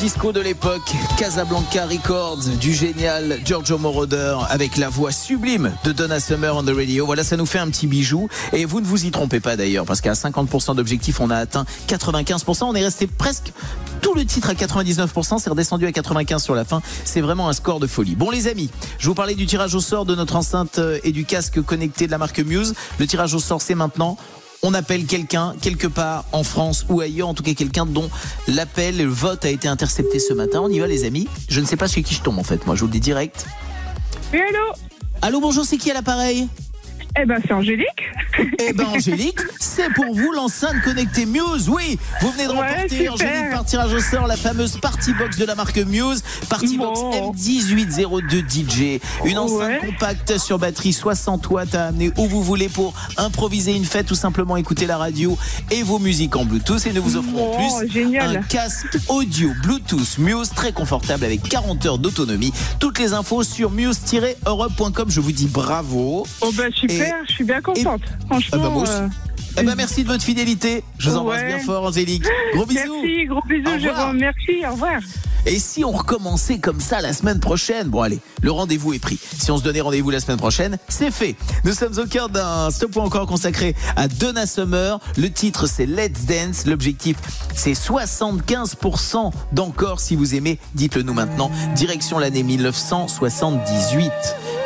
disco de l'époque. Casablanca Records du génial Giorgio Moroder avec la voix sublime de Donna Summer on the radio. Voilà, ça nous fait un petit bijou. Et vous ne vous y trompez pas d'ailleurs, parce qu'à 50% d'objectifs, on a atteint 95%. On est resté presque tout le titre à 99%. C'est redescendu à 95% sur la fin. C'est vraiment un score de folie. Bon, les amis, je vous parlais du tirage au sort de notre enceinte euh, et du casque connecté de la marque Muse. Le tirage au sort, c'est maintenant. On appelle quelqu'un quelque part en France ou ailleurs, en tout cas quelqu'un dont l'appel, le vote a été intercepté ce matin. On y va les amis. Je ne sais pas chez qui je tombe en fait, moi je vous le dis direct. Oui, allô? Allô, bonjour, c'est qui à l'appareil? Eh ben, c'est Angélique. Eh ben Angélique, c'est pour vous l'enceinte connectée Muse. Oui, vous venez de Ouais, remporter super. Angélique par tirage au sort la fameuse Party Box de la marque Muse, Party Box M1802 DJ, une enceinte compacte sur batterie 60 watts à amener où vous voulez pour improviser une fête ou simplement écouter la radio et vos musiques en Bluetooth et nous vous offrons en plus génial. un casque audio Bluetooth Muse très confortable avec 40 heures d'autonomie. Toutes les infos sur muse-europe.com. Je vous dis bravo. Oh ben super, je suis bien contente. Franchement. Ah bah moi aussi. euh, Eh ben, merci de votre fidélité. Je vous embrasse Ouais. bien fort, Angélique. Gros bisous. Merci, gros bisous. Jérôme. Merci, au revoir. Et si on recommençait comme ça la semaine prochaine Bon allez, le rendez-vous est pris. Si on se donnait rendez-vous la semaine prochaine, c'est fait. Nous sommes au cœur d'un stop ou encore consacré à Donna Summer. Le titre c'est Let's Dance. L'objectif c'est 75% d'encore. Si vous aimez, dites-le nous maintenant. Direction l'année 1978.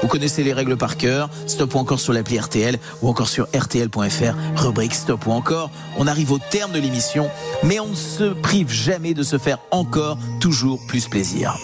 Vous connaissez les règles par cœur. Stop ou encore sur l'appli RTL ou encore sur RTL.fr. Rubrique Stop ou encore. On arrive au terme de l'émission, mais on ne se prive jamais de se faire encore toujours plus plaisir.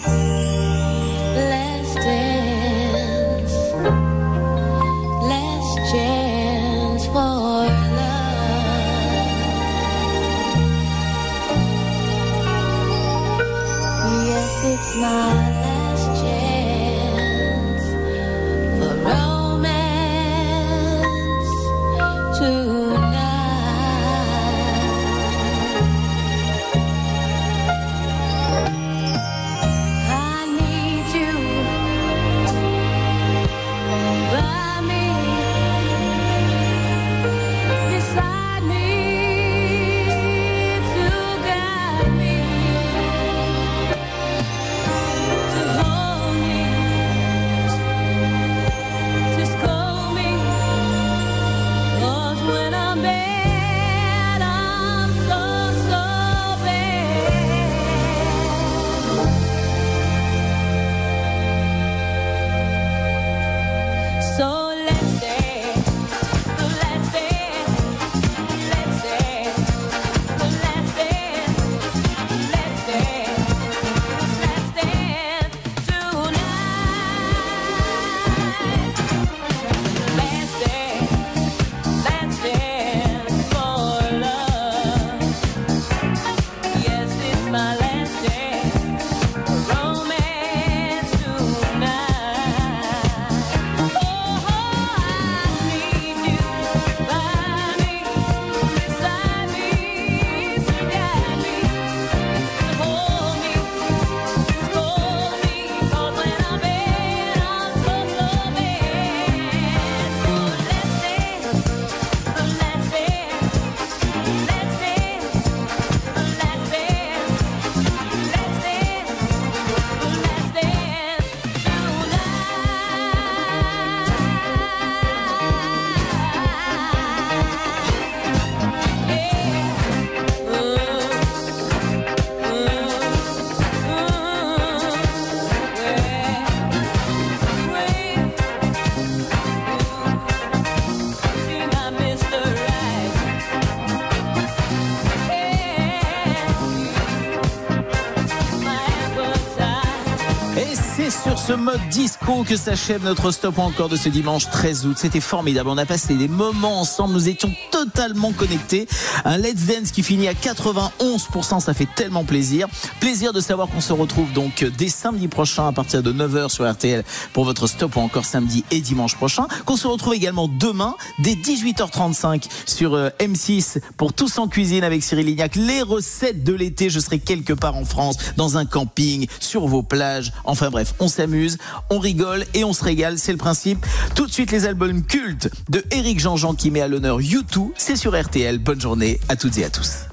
Ce que s'achève notre stop encore de ce dimanche 13 août. C'était formidable. On a passé des moments ensemble. Nous étions totalement connectés. Un Let's Dance qui finit à 91%. Ça fait tellement plaisir. Plaisir de savoir qu'on se retrouve donc dès samedi prochain à partir de 9h sur RTL pour votre stop encore samedi et dimanche prochain. Qu'on se retrouve également demain dès 18h35 sur euh, M6 pour Tous en cuisine avec Cyril Lignac. Les recettes de l'été. Je serai quelque part en France, dans un camping, sur vos plages. Enfin bref, on s'amuse, on et on se régale. C'est le principe. Tout de suite les albums cultes de Eric Jean-Jean qui met à l'honneur U2. C'est sur RTL. Bonne journée à toutes et à tous.